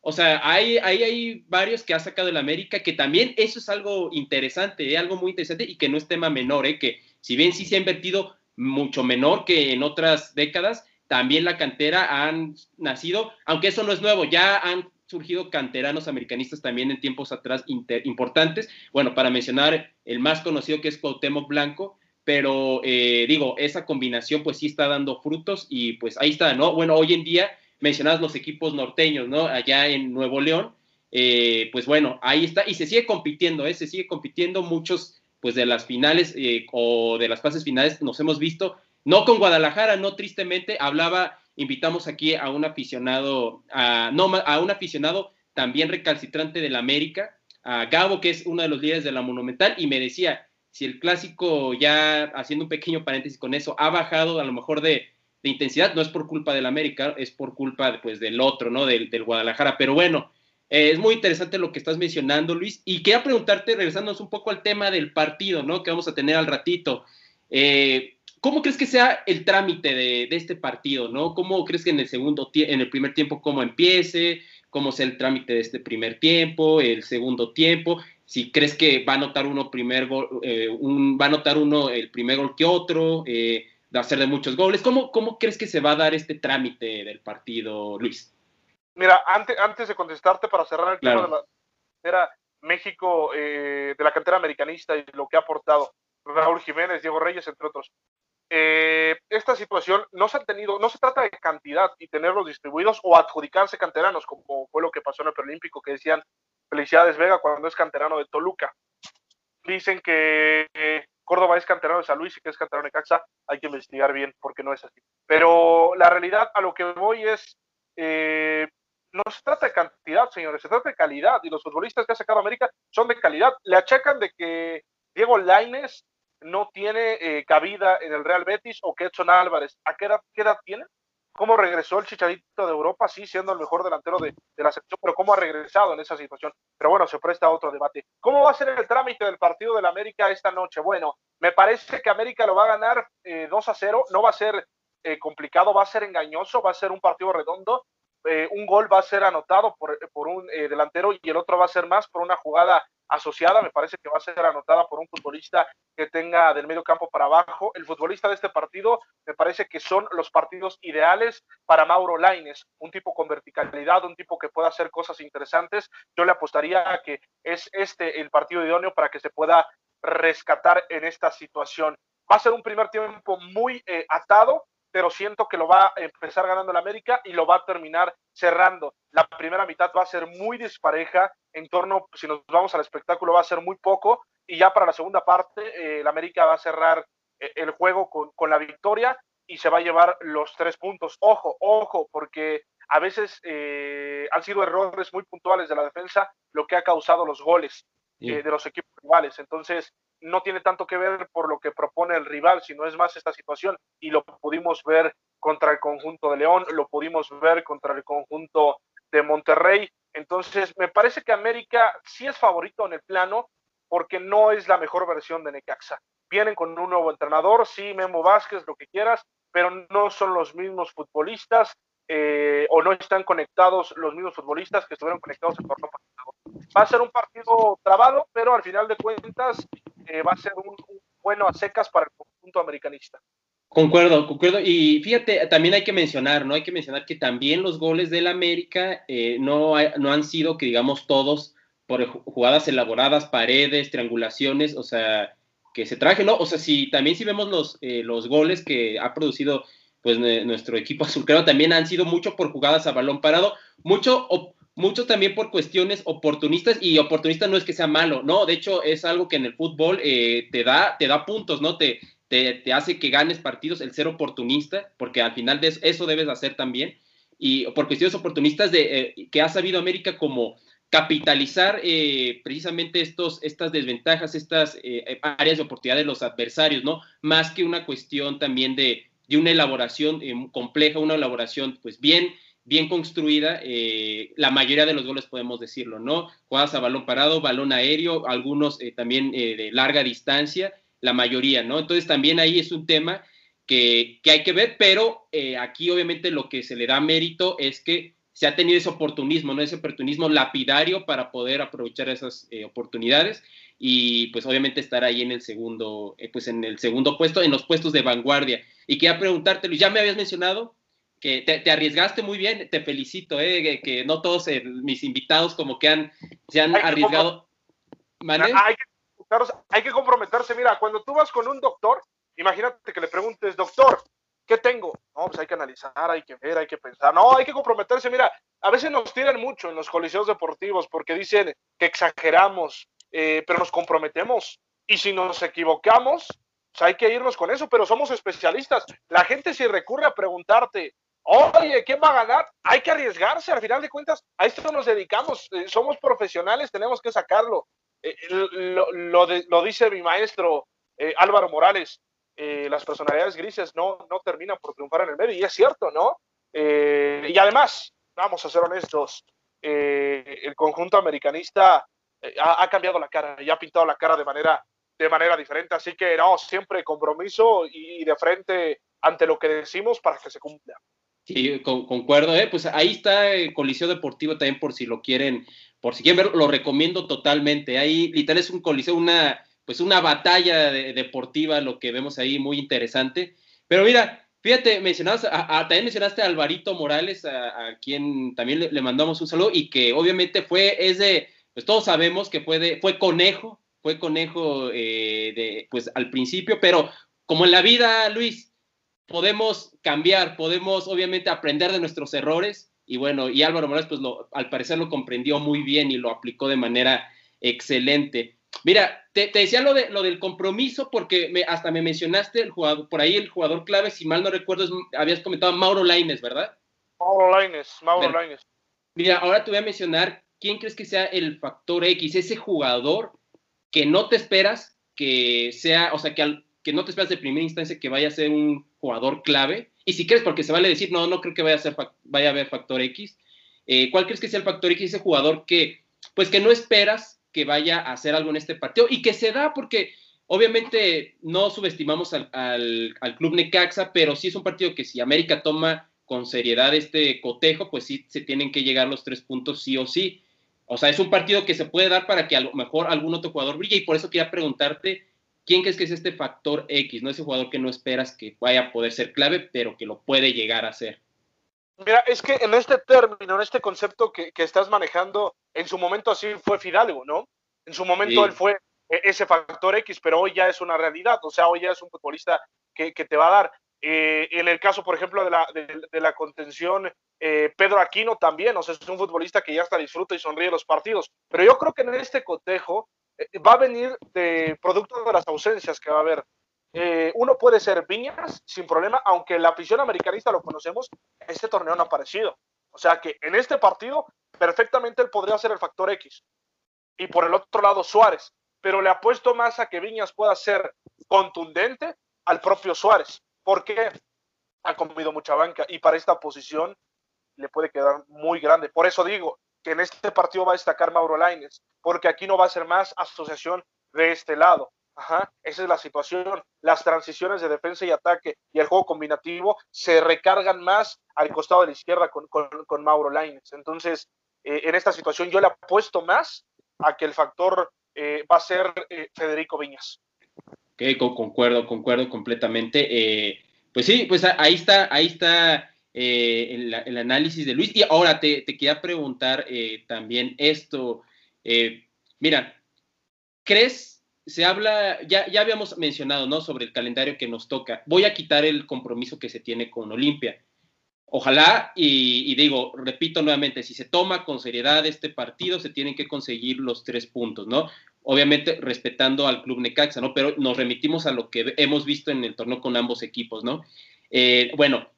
o sea, hay, hay, hay varios que ha sacado el América, que también eso es algo interesante, algo muy interesante y que no es tema menor, ¿eh? que si bien sí se ha invertido mucho menor que en otras décadas, también la cantera han nacido, aunque eso no es nuevo, ya han surgido canteranos americanistas también en tiempos atrás importantes. Bueno, para mencionar el más conocido que es Cuauhtémoc Blanco, pero eh, digo, esa combinación pues sí está dando frutos y pues ahí está, ¿no? Bueno, hoy en día mencionas los equipos norteños, ¿no? Allá en Nuevo León, eh, pues bueno, ahí está y se sigue compitiendo, ¿eh? Se sigue compitiendo muchos pues de las finales eh, o de las fases finales nos hemos visto, no con Guadalajara, no tristemente, hablaba invitamos aquí a un aficionado, a, no, a un aficionado también recalcitrante de la América, a Gabo, que es uno de los líderes de la Monumental, y me decía, si el clásico, ya haciendo un pequeño paréntesis con eso, ha bajado a lo mejor de, intensidad, no es por culpa del América, es por culpa pues, del otro, ¿no? Del, del Guadalajara. Pero bueno, eh, es muy interesante lo que estás mencionando, Luis, y quería preguntarte, regresándonos un poco al tema del partido, ¿no? Que vamos a tener al ratito. Eh, ¿Cómo crees que sea el trámite de, este partido, no? ¿Cómo crees que en el segundo en el primer tiempo cómo empiece? ¿Cómo sea el trámite de este primer tiempo, el segundo tiempo? Si crees que va a anotar uno primer gol, eh, un, va a anotar uno el primer gol que otro, eh, de hacer de muchos goles. ¿Cómo, ¿Cómo crees que se va a dar este trámite del partido, Luis? Mira, antes, antes de contestarte para cerrar el tema de la era México eh, de la cantera americanista y lo que ha aportado Raúl Jiménez, Diego Reyes, entre otros. Eh, esta situación no se ha tenido, no se trata de cantidad y tenerlos distribuidos o adjudicarse canteranos, como fue lo que pasó en el preolímpico, que decían Felicidades Vega cuando es canterano de Toluca. Dicen que eh, Córdoba es canterano de San Luis y que es canterano de Caxa, hay que investigar bien porque no es así. Pero la realidad a lo que voy es, eh, no se trata de cantidad, señores, se trata de calidad y los futbolistas que ha sacado América son de calidad. Le achacan de que Diego Laines no tiene eh, cabida en el Real Betis o que Edson Álvarez, ¿a qué edad, tiene? ¿Cómo regresó el Chicharito de Europa? Sí, siendo el mejor delantero de, la selección, pero ¿cómo ha regresado en esa situación? Pero bueno, se presta a otro debate. ¿Cómo va a ser el trámite del partido del América esta noche? Bueno, Me parece que América lo va a ganar 2 a 0, no va a ser complicado, va a ser engañoso, va a ser un partido redondo. un gol va a ser anotado por, por un delantero y el otro va a ser más por una jugada asociada, me parece que va a ser anotada por un futbolista que tenga del medio campo para abajo. El futbolista de este partido me parece que son los partidos ideales para Mauro Laines, un tipo con verticalidad, un tipo que pueda hacer cosas interesantes. Yo le apostaría a que es este el partido idóneo para que se pueda rescatar en esta situación. Va a ser un primer tiempo muy eh, atado, pero siento que lo va a empezar ganando el América y lo va a terminar cerrando. La primera mitad va a ser muy dispareja, en torno, si nos vamos al espectáculo, va a ser muy poco, y ya para la segunda parte, eh, el América va a cerrar eh, el juego con, con, la victoria y se va a llevar los tres puntos. Ojo, ojo, porque a veces eh, han sido errores muy puntuales de la defensa lo que ha causado los goles de los equipos rivales. Entonces, no tiene tanto que ver por lo que propone el rival, sino es más esta situación y lo pudimos ver contra el conjunto de León, lo pudimos ver contra el conjunto de Monterrey. Entonces, me parece que América sí es favorito en el plano porque no es la mejor versión de Necaxa. Vienen con un nuevo entrenador, sí, Memo Vázquez, lo que quieras, pero no son los mismos futbolistas eh, o no están conectados los mismos futbolistas que estuvieron conectados el torneo pasado. Va a ser un partido trabado, pero al final de cuentas va a ser un, bueno a secas para el conjunto americanista. Concuerdo, concuerdo. Y fíjate, también hay que mencionar, ¿no? Hay que mencionar que también los goles del América eh, no, no han sido, que digamos, todos por jugadas elaboradas, paredes, triangulaciones, o sea, que se traje, ¿no? O sea, si también si vemos los, eh, los goles que ha producido pues nuestro equipo azulcrero, también han sido mucho por jugadas a balón parado, mucho mucho también por cuestiones oportunistas y oportunista no es que sea malo, no, de hecho es algo que en el fútbol eh, te, da, te da puntos, ¿no? Te, te, hace que ganes partidos el ser oportunista, porque al final de eso, debes hacer también, y por cuestiones oportunistas de, eh, que ha sabido América como capitalizar eh, precisamente estos, estas desventajas, estas áreas de oportunidad de los adversarios, ¿no? Más que una cuestión también de, de una elaboración compleja, una elaboración pues bien bien construida, eh, la mayoría de los goles podemos decirlo, ¿no? Jugadas a balón parado, balón aéreo, algunos eh, también eh, de larga distancia, la mayoría, ¿no? Entonces también ahí es un tema que, hay que ver, pero aquí obviamente lo que se le da mérito es que se ha tenido ese oportunismo, ¿no? Ese oportunismo lapidario para poder aprovechar esas oportunidades y pues obviamente estar ahí en el segundo, pues en el segundo puesto, en los puestos de vanguardia. Y quería preguntarte, Luis, ya me habías mencionado que te, arriesgaste muy bien, te felicito, eh, que, no todos eh, mis invitados como que han, se han arriesgado. Hay que, hay que comprometerse, mira, cuando tú vas con un doctor, imagínate que le preguntes, doctor, ¿qué tengo? No, pues hay que analizar, hay que ver, hay que pensar. No, hay que comprometerse. Mira, a veces nos tiran mucho en los coliseos deportivos porque dicen que exageramos, eh, pero nos comprometemos. Y si nos equivocamos, pues hay que irnos con eso, pero somos especialistas. La gente si recurre a preguntarte, Oye, ¿quién va a ganar? Hay que arriesgarse, al final de cuentas, a esto nos dedicamos, eh, somos profesionales, tenemos que sacarlo. Eh, lo, lo, dice mi maestro eh, Álvaro Morales, las personalidades grises no, no terminan por triunfar en el medio, y es cierto, ¿no? y además, vamos a ser honestos, el conjunto americanista ha, ha, cambiado la cara y ha pintado la cara de manera, de manera diferente, así que no, siempre compromiso y de frente ante lo que decimos para que se cumpla. Sí, concuerdo, ¿eh? pues ahí está el Coliseo Deportivo también por si lo quieren, por si quieren ver, lo recomiendo totalmente. Ahí literal es un coliseo, una, pues una batalla deportiva, lo que vemos ahí, muy interesante. Pero mira, fíjate, mencionabas, también mencionaste a Alvarito Morales, a, quien también le, mandamos un saludo, y que obviamente fue, es de, pues todos sabemos que fue de, fue conejo, fue conejo eh, de, pues al principio, pero como en la vida, Luis, podemos cambiar, podemos obviamente aprender de nuestros errores y bueno, y Álvaro Morales pues lo, al parecer lo comprendió muy bien y lo aplicó de manera excelente. Mira, te, decía lo, de, lo del compromiso porque me, hasta me mencionaste el jugador, por ahí el jugador clave, si mal no recuerdo, habías comentado Mauro Laines, ¿verdad? Mauro Laines, Mauro Laines. Mira, ahora te voy a mencionar quién crees que sea el factor X, ese jugador que no te esperas que sea, o sea, que al, que no te esperas de primera instancia que vaya a ser un jugador clave. Y si crees, porque se vale decir, no, no creo que vaya a, ser, vaya a haber factor X. Eh, ¿Cuál crees que sea el factor X? Ese jugador que, pues que no esperas que vaya a hacer algo en este partido y que se da porque Obviamente no subestimamos al, al, club Necaxa, pero sí es un partido que si América toma con seriedad este cotejo, pues sí se tienen que llegar los tres puntos sí o sí. O sea, es un partido que se puede dar para que a lo mejor algún otro jugador brille y por eso quería preguntarte, ¿quién crees que es este factor X? No ese jugador que no esperas que vaya a poder ser clave, pero que lo puede llegar a ser. Mira, es que en este término, en este concepto que, estás manejando, en su momento así fue Fidalgo, ¿no? En su momento él fue e, ese factor X, pero hoy ya es una realidad, o sea, hoy ya es un futbolista que, te va a dar. Eh, en el caso, por ejemplo, de la, de, la contención, eh, Pedro Aquino también, o sea, es un futbolista que ya está disfruta y sonríe los partidos, pero yo creo que en este cotejo va a venir de producto de las ausencias que va a haber. uno puede ser Viñas sin problema, aunque la afición americanista lo conocemos, este torneo no ha aparecido. O sea que en este partido perfectamente él podría ser el factor X. Y por el otro lado Suárez pero le apuesto más a que Viñas pueda ser contundente al propio Suárez, porque ha comido mucha banca y para esta posición le puede quedar muy grande. Por eso digo que en este partido va a destacar Mauro Laines, porque aquí no va a ser más asociación de este lado. Ajá, esa es la situación. Las transiciones de defensa y ataque y el juego combinativo se recargan más al costado de la izquierda con, Mauro Laines. Entonces, eh, en esta situación yo le apuesto más a que el factor eh, va a ser eh, Federico Viñas. Ok, concuerdo, concuerdo completamente. Pues sí, pues ahí está, ahí está el, análisis de Luis. Y ahora te, quería preguntar también esto. mira, ¿crees? Se habla, ya, ya habíamos mencionado, ¿no? Sobre el calendario que nos toca. Voy a quitar el compromiso que se tiene con Olimpia. Ojalá, y, digo, repito nuevamente, si se toma con seriedad este partido, se tienen que conseguir los tres puntos, ¿no? Obviamente respetando al club Necaxa, ¿no? Pero nos remitimos a lo que hemos visto en el torneo con ambos equipos, ¿no? Eh, bueno,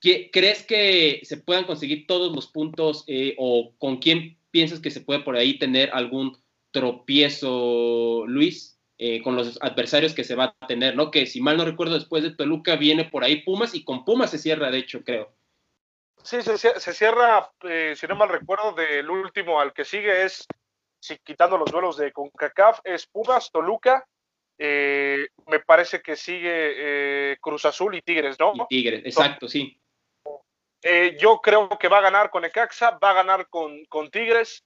¿crees que se puedan conseguir todos los puntos eh, o con quién piensas que se puede por ahí tener algún tropiezo, Luis? Eh, con los adversarios que se va a tener, ¿no? Que si mal no recuerdo, después de Toluca viene por ahí Pumas y con Pumas se cierra, de hecho, creo. Sí, se, cierra, eh, si no mal recuerdo, del último al que sigue es, si quitando los duelos de CONCACAF, es Pumas, Toluca, eh, me parece que sigue Cruz Azul y Tigres, ¿no? Y Tigres, exacto, sí. Yo creo que va a ganar con Ecaxa, va a ganar con, con Tigres,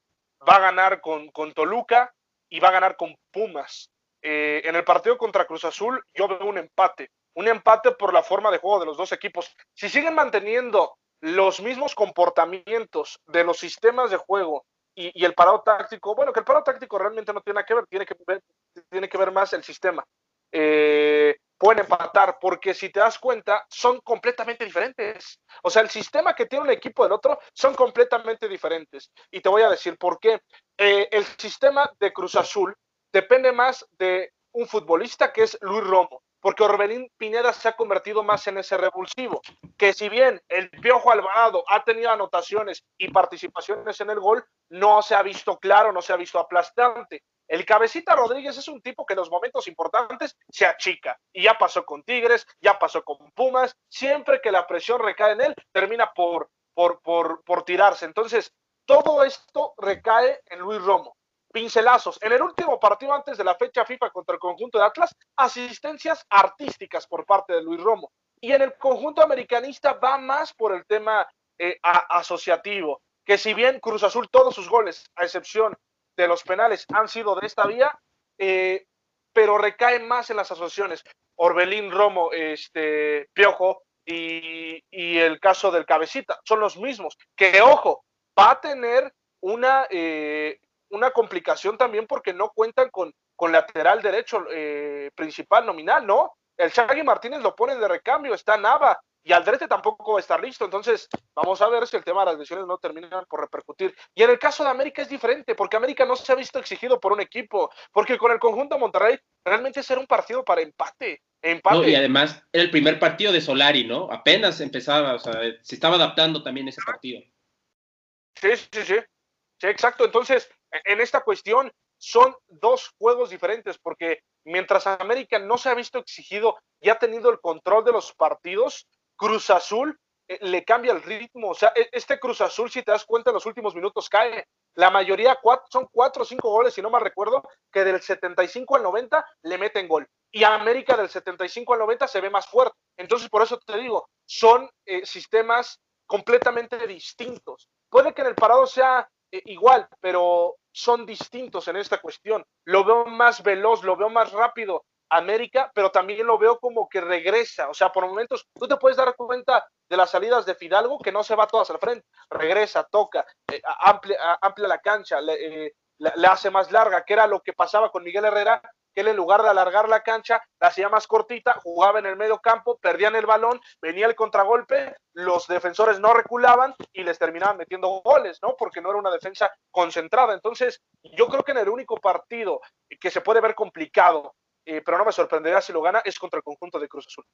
va a ganar con, con Toluca y va a ganar con Pumas. Eh, en el partido contra Cruz Azul yo veo un empate, un empate por la forma de juego de los dos equipos. Si siguen manteniendo los mismos comportamientos de los sistemas de juego y, el parado táctico, bueno, que el parado táctico realmente no tiene que ver, tiene que ver, tiene que ver más el sistema. Eh, pueden empatar, porque si te das cuenta, son completamente diferentes. O sea, el sistema que tiene un equipo del otro son completamente diferentes. Y te voy a decir por qué. Eh, el sistema de Cruz Azul depende más de un futbolista que es Luis Romo, porque Orbelín Pineda se ha convertido más en ese revulsivo, que si bien el Piojo Alvarado ha tenido anotaciones y participaciones en el gol, no se ha visto claro, no se ha visto aplastante. El cabecita Rodríguez es un tipo que en los momentos importantes se achica. Y ya pasó con Tigres, ya pasó con Pumas. Siempre que la presión recae en él, termina por, por, por, por tirarse. Entonces, todo esto recae en Luis Romo pincelazos. En el último partido antes de la fecha FIFA contra el conjunto de Atlas, asistencias artísticas por parte de Luis Romo. Y en el conjunto americanista va más por el tema eh, asociativo, que si bien Cruz Azul todos sus goles, a excepción de los penales, han sido de esta vía, eh, pero recae más en las asociaciones. Orbelín Romo, este, Piojo y, el caso del Cabecita son los mismos. Que ojo, va a tener una, eh, una complicación también porque no cuentan con, con lateral derecho eh, principal nominal, ¿no? El Shaggy Martínez lo ponen de recambio, está Nava y Aldrete tampoco va a estar listo. Entonces, vamos a ver si el tema de las lesiones no termina por repercutir. Y en el caso de América es diferente, porque América no se ha visto exigido por un equipo, porque con el conjunto Monterrey realmente será un partido para empate. empate. y además era el primer partido de Solari, ¿no? Apenas empezaba, o sea, se estaba adaptando también ese partido. Sí, sí, sí. Sí, exacto. Entonces, en esta cuestión son dos juegos diferentes, porque mientras América no se ha visto exigido y ha tenido el control de los partidos, Cruz Azul eh, le cambia el ritmo. O sea, e, este Cruz Azul, si te das cuenta, en los últimos minutos cae. La mayoría son cuatro o cinco goles, si no mal recuerdo, que del 75 al 90 le meten gol. Y América del 75 al 90 se ve más fuerte. Entonces, por eso te digo, son eh, sistemas completamente distintos. Puede que en el parado sea eh, igual, pero son distintos en esta cuestión. Lo veo más veloz, lo veo más rápido América, pero también lo veo como que regresa. O sea, por momentos tú te puedes dar cuenta de las salidas de Fidalgo que no se va todas al frente. Regresa, toca, eh, amplia, la cancha, le, eh, le, hace más larga, que era lo que pasaba con Miguel Herrera, que él en lugar de alargar la cancha, la hacía más cortita, jugaba en el medio campo, perdían el balón, venía el contragolpe, los defensores no reculaban y les terminaban metiendo goles, ¿no? Porque no era una defensa concentrada. Entonces, yo creo que en el único partido que se puede ver complicado, eh, pero no me sorprendería si lo gana, es contra el conjunto de Cruz Azul.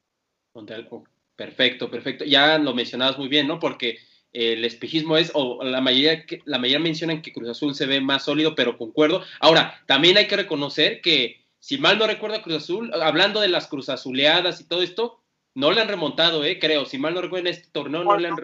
Perfecto, perfecto. Ya lo mencionabas muy bien, ¿no? Porque el espejismo es, o la mayoría, la mayoría mencionan que Cruz Azul se ve más sólido, pero concuerdo. Ahora, también hay que reconocer que si mal no recuerdo Cruz Azul, hablando de las Cruz Azuleadas y todo esto, no le han remontado, eh, creo. Si mal no recuerdo en este torneo, no le han,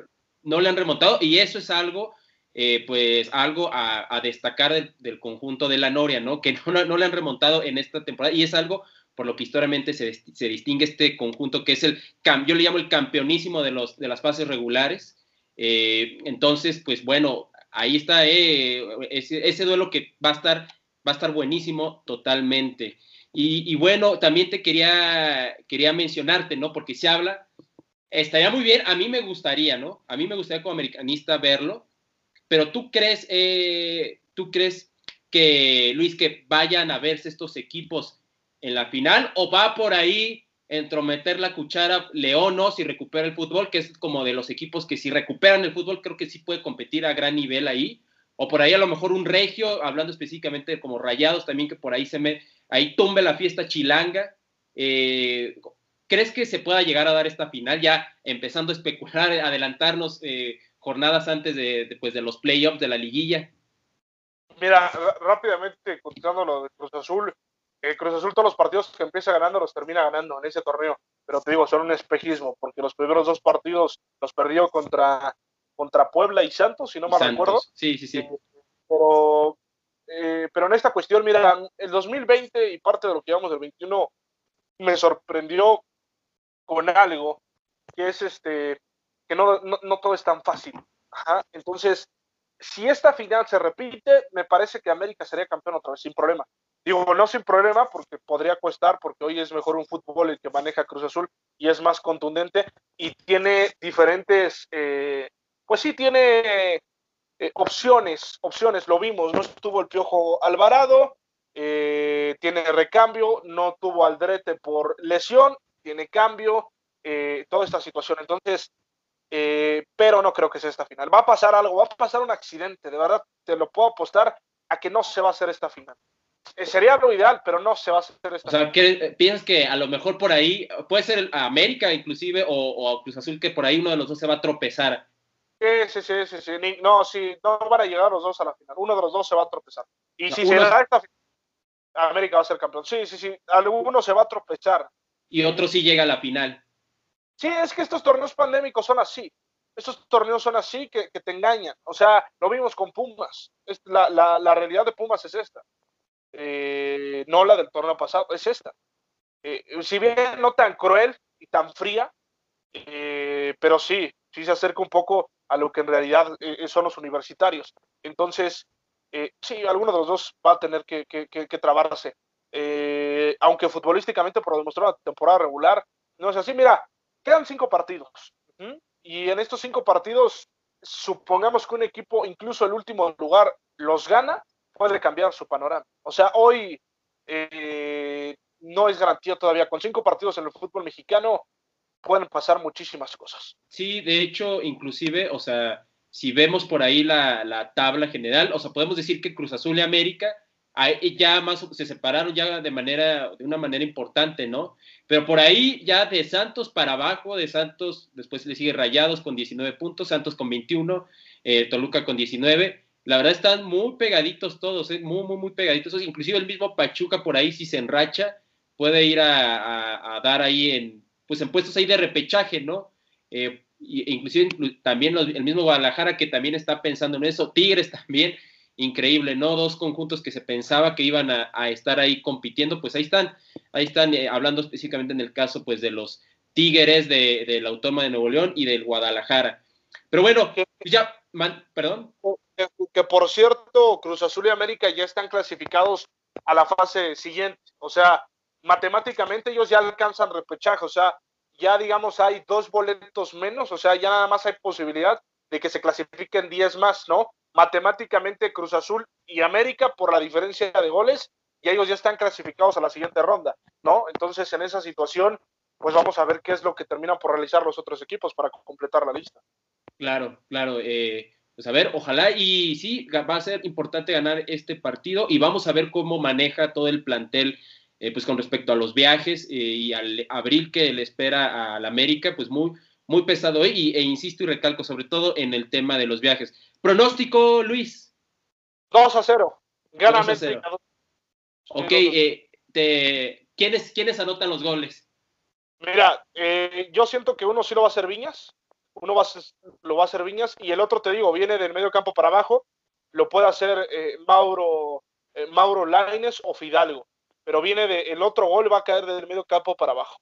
no le han remontado. Y eso es algo, eh, pues, algo a, destacar del, conjunto de la Noria, ¿no? Que no, le han remontado en esta temporada. Y es algo por lo que históricamente se, se distingue este conjunto que es el, yo le llamo el campeonísimo de, los, de las fases regulares. Eh, entonces, pues bueno, ahí está eh, ese, duelo que va a estar, va a estar buenísimo totalmente. Y, bueno, también te quería, quería mencionarte, ¿no? Porque se habla, estaría muy bien, a mí me gustaría, ¿no? A mí me gustaría como americanista verlo, pero tú crees, eh, tú crees que, Luis, que vayan a verse estos equipos en la final o va por ahí entrometer la cuchara León, ¿no? Si recupera el fútbol, que es como de los equipos que si recuperan el fútbol creo que sí puede competir a gran nivel ahí, o por ahí a lo mejor un regio, hablando específicamente como rayados también, que por ahí se me, ahí tumbe la fiesta chilanga. Eh, ¿Crees que se pueda llegar a dar esta final ya empezando a especular, adelantarnos eh, jornadas antes de, pues, de los playoffs de la liguilla? Mira, rápidamente contando lo de Cruz Azul, eh, Cruz Azul todos los partidos que empieza ganando los termina ganando en ese torneo, pero te digo, son un espejismo, porque los primeros dos partidos los perdió contra, contra Puebla y Santos, si no me recuerdo. Sí, sí, sí. pero eh, pero en esta cuestión, mira, el 2020 y parte de lo que llevamos del 21 me sorprendió con algo que es este que no, no, todo es tan fácil. Entonces, si esta final se repite, me parece que América sería campeón otra vez, sin problema. Digo, no sin problema, porque podría costar, porque hoy es mejor un fútbol el que maneja Cruz Azul y es más contundente y tiene diferentes, eh, pues sí, tiene eh, opciones, opciones, lo vimos, no estuvo el Piojo Alvarado, eh, tiene recambio, no tuvo Aldrete por lesión, tiene cambio, toda esta situación. Entonces, pero no creo que sea esta final. Va a pasar algo, va a pasar un accidente, de verdad te lo puedo apostar a que no se va a hacer esta final. sería lo ideal, pero no se va a hacer esta final. O sea, ¿piensas que a lo mejor por ahí, puede ser América inclusive, o, o Cruz Azul, que por ahí uno de los dos se va a tropezar? Sí, sí, sí, sí, No, sí, no van a llegar los dos a la final. Uno de los dos se va a tropezar. Y si se da esta final, América va a ser campeón. Sí, sí, sí. Alguno se va a tropezar. Y otro sí llega a la final. Sí, es que estos torneos pandémicos son así. Estos torneos son así que, te engañan. O sea, lo vimos con Pumas. la, la, realidad de Pumas es esta. Eh, no la del torneo pasado, es esta. Eh, si bien no tan cruel y tan fría, eh, pero sí, sí se acerca un poco a lo que en realidad son los universitarios. Entonces, sí, alguno de los dos va a tener que, trabarse. aunque futbolísticamente, por demostrar una temporada regular, no es así. Mira, quedan cinco partidos. Y en estos cinco partidos, supongamos que un equipo, incluso el último lugar, los gana, puede cambiar su panorama. O sea, hoy no es garantía todavía. Con cinco partidos en el fútbol mexicano, pueden pasar muchísimas cosas. Sí, de hecho, inclusive, o sea, si vemos por ahí la, tabla general, o sea, podemos decir que Cruz Azul y América ya más se separaron ya de manera, de una manera importante, ¿no? Pero por ahí ya de Santos para abajo, de Santos, después le sigue Rayados con 19 puntos, Santos con 21, eh, Toluca con 19. La verdad están muy pegaditos todos, ¿eh? muy, muy, muy pegaditos. Inclusive el mismo Pachuca por ahí, si se enracha, puede ir a dar ahí en pues en puestos ahí de repechaje, ¿no? Eh, inclusive también el mismo Guadalajara que también está pensando en eso, Tigres también, increíble, ¿no? Dos conjuntos que se pensaba que iban a, estar ahí compitiendo, pues ahí están, ahí están, eh, hablando específicamente en el caso, pues, de los Tigres de, de la Autónoma de Nuevo León y del Guadalajara. Pero bueno, ya, perdón. Que, por cierto, Cruz Azul y América ya están clasificados a la fase siguiente. O sea, matemáticamente ellos ya alcanzan repechaje. O sea, ya digamos hay dos boletos menos. O sea, ya nada más hay posibilidad de que se clasifiquen 10 más, ¿no? Matemáticamente Cruz Azul y América, por la diferencia de goles, y ellos ya están clasificados a la siguiente ronda, ¿no? Entonces, en esa situación, pues vamos a ver qué es lo que terminan por realizar los otros equipos para completar la lista. Claro, claro. Eh, pues a ver, ojalá y sí, va a ser importante ganar este partido y vamos a ver cómo maneja todo el plantel, eh, pues con respecto a los viajes eh, y al abril que le espera a la América, pues muy, muy pesado y, e insisto y recalco sobre todo en el tema de los viajes. Pronóstico, Luis. 2 a 0. Gana Ok, te, ¿quiénes, ¿quiénes anotan los goles? Mira, yo siento que uno sí lo va a hacer Viñas uno va lo va a hacer Viñas y el otro, te digo, viene del medio campo para abajo, lo puede hacer eh, Mauro, eh, Mauro Laines o Fidalgo, pero viene de, el otro gol va a caer del medio campo para abajo.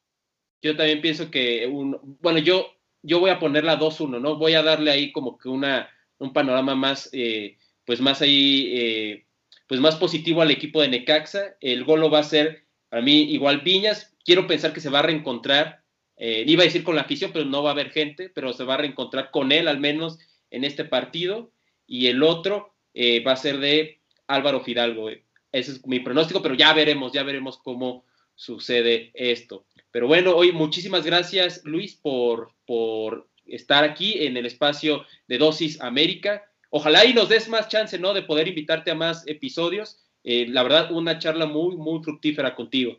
Yo también pienso que, un, bueno, yo, yo voy a poner la 2-1, ¿no? Voy a darle ahí como que una, un panorama más, eh, pues más ahí, pues más positivo al equipo de Necaxa. El gol lo va a ser, a mí, igual Viñas. Quiero pensar que se va a reencontrar eh, iba a decir con la afición, pero no va a haber gente, pero se va a reencontrar con él al menos en este partido. Y el otro eh, va a ser de Álvaro Fidalgo. Ese es mi pronóstico, pero ya veremos, ya veremos cómo sucede esto. Pero bueno, hoy muchísimas gracias Luis por, por estar aquí en el espacio de Dosis América. Ojalá y nos des más chance, ¿no? De poder invitarte a más episodios. Eh, la verdad, una charla muy, muy fructífera contigo.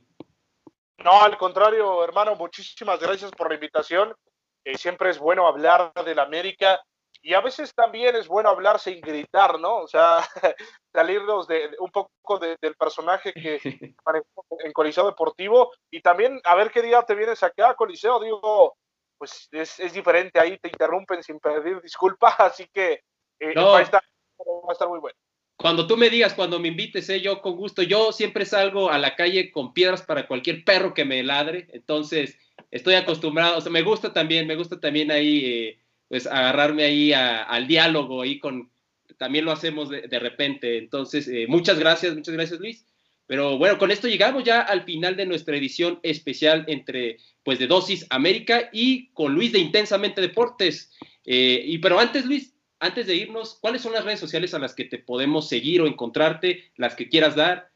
No, al contrario, hermano, muchísimas gracias por la invitación. Eh, siempre es bueno hablar de la América y a veces también es bueno hablar sin gritar, ¿no? O sea, salirnos de, un poco del personaje que manejó en Coliseo Deportivo y también a ver qué día te vienes acá a Coliseo. Digo, pues es, es diferente ahí, te interrumpen sin pedir disculpas, así que eh, va, a estar, va a estar muy bueno. Cuando tú me digas, cuando me invites, eh, yo con gusto, yo siempre salgo a la calle con piedras para cualquier perro que me ladre, entonces estoy acostumbrado, o sea, me gusta también, me gusta también ahí, eh, pues agarrarme ahí al diálogo, ahí con, también lo hacemos de, repente, entonces, eh, muchas gracias, muchas gracias Luis, pero bueno, con esto llegamos ya al final de nuestra edición especial entre, pues, de Dosis América y con Luis de Intensamente Deportes, y pero antes Luis, antes de irnos, ¿cuáles son las redes sociales a las que te podemos seguir o encontrarte, las que quieras dar?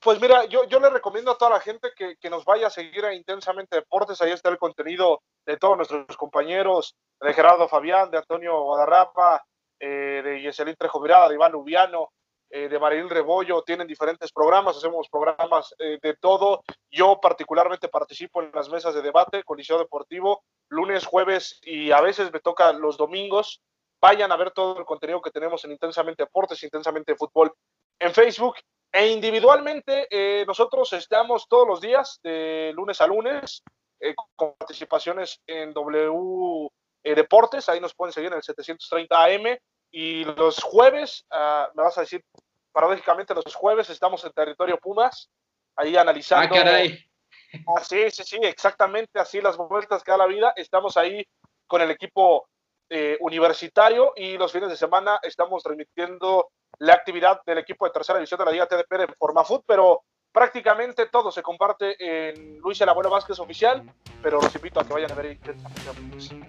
Pues mira, yo, yo le recomiendo a toda la gente que, que, nos vaya a seguir a Intensamente Deportes. Ahí está el contenido de todos nuestros compañeros, de Gerardo Fabián, de Antonio Guadarrapa, eh, de Yeselín Trejo Mirada, de Iván Lubiano, eh, de Marilyn Rebollo. Tienen diferentes programas, hacemos programas eh, de todo. Yo particularmente participo en las mesas de debate con Liceo Deportivo lunes, jueves y a veces me toca los domingos. Vayan a ver todo el contenido que tenemos en Intensamente Deportes, Intensamente Fútbol en Facebook. E individualmente, eh, nosotros estamos todos los días, de lunes a lunes, con participaciones en W Deportes. Ahí nos pueden seguir en el 730 AM. Y los jueves, ah, me vas a decir, paradójicamente, los jueves estamos en territorio Pumas, ahí analizando. Ah, caray Ah, sí, sí, sí, exactamente así las vueltas que da la vida. Estamos ahí con el equipo eh, universitario y los fines de semana estamos transmitiendo la actividad del equipo de tercera división de la Liga TDP de forma food, pero prácticamente todo se comparte en Luis el Abuelo Vázquez oficial, pero los invito a que vayan a ver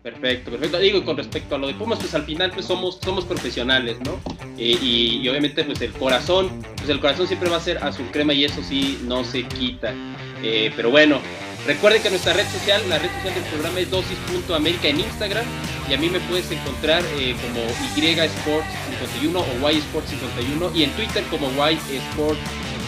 Perfecto, perfecto. Digo, con respecto a lo de Pumas, pues al final pues somos, somos profesionales, ¿no? Eh, y, obviamente pues el corazón, pues el corazón siempre va a ser azul crema y eso sí no se quita. Eh, pero bueno, recuerden que nuestra red social, la red social del programa es dosis.america en Instagram y a mí me puedes encontrar eh, como Y Sports 51 o Y Sports 51 y en Twitter como Y Sports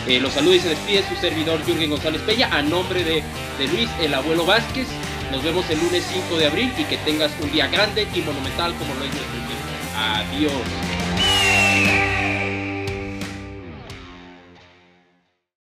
eh, los saludos y se despide su servidor Jürgen González Peña a nombre de, de, Luis, el abuelo Vázquez. Nos vemos el lunes 5 de abril y que tengas un día grande y monumental como lo es nuestro equipo. Adiós.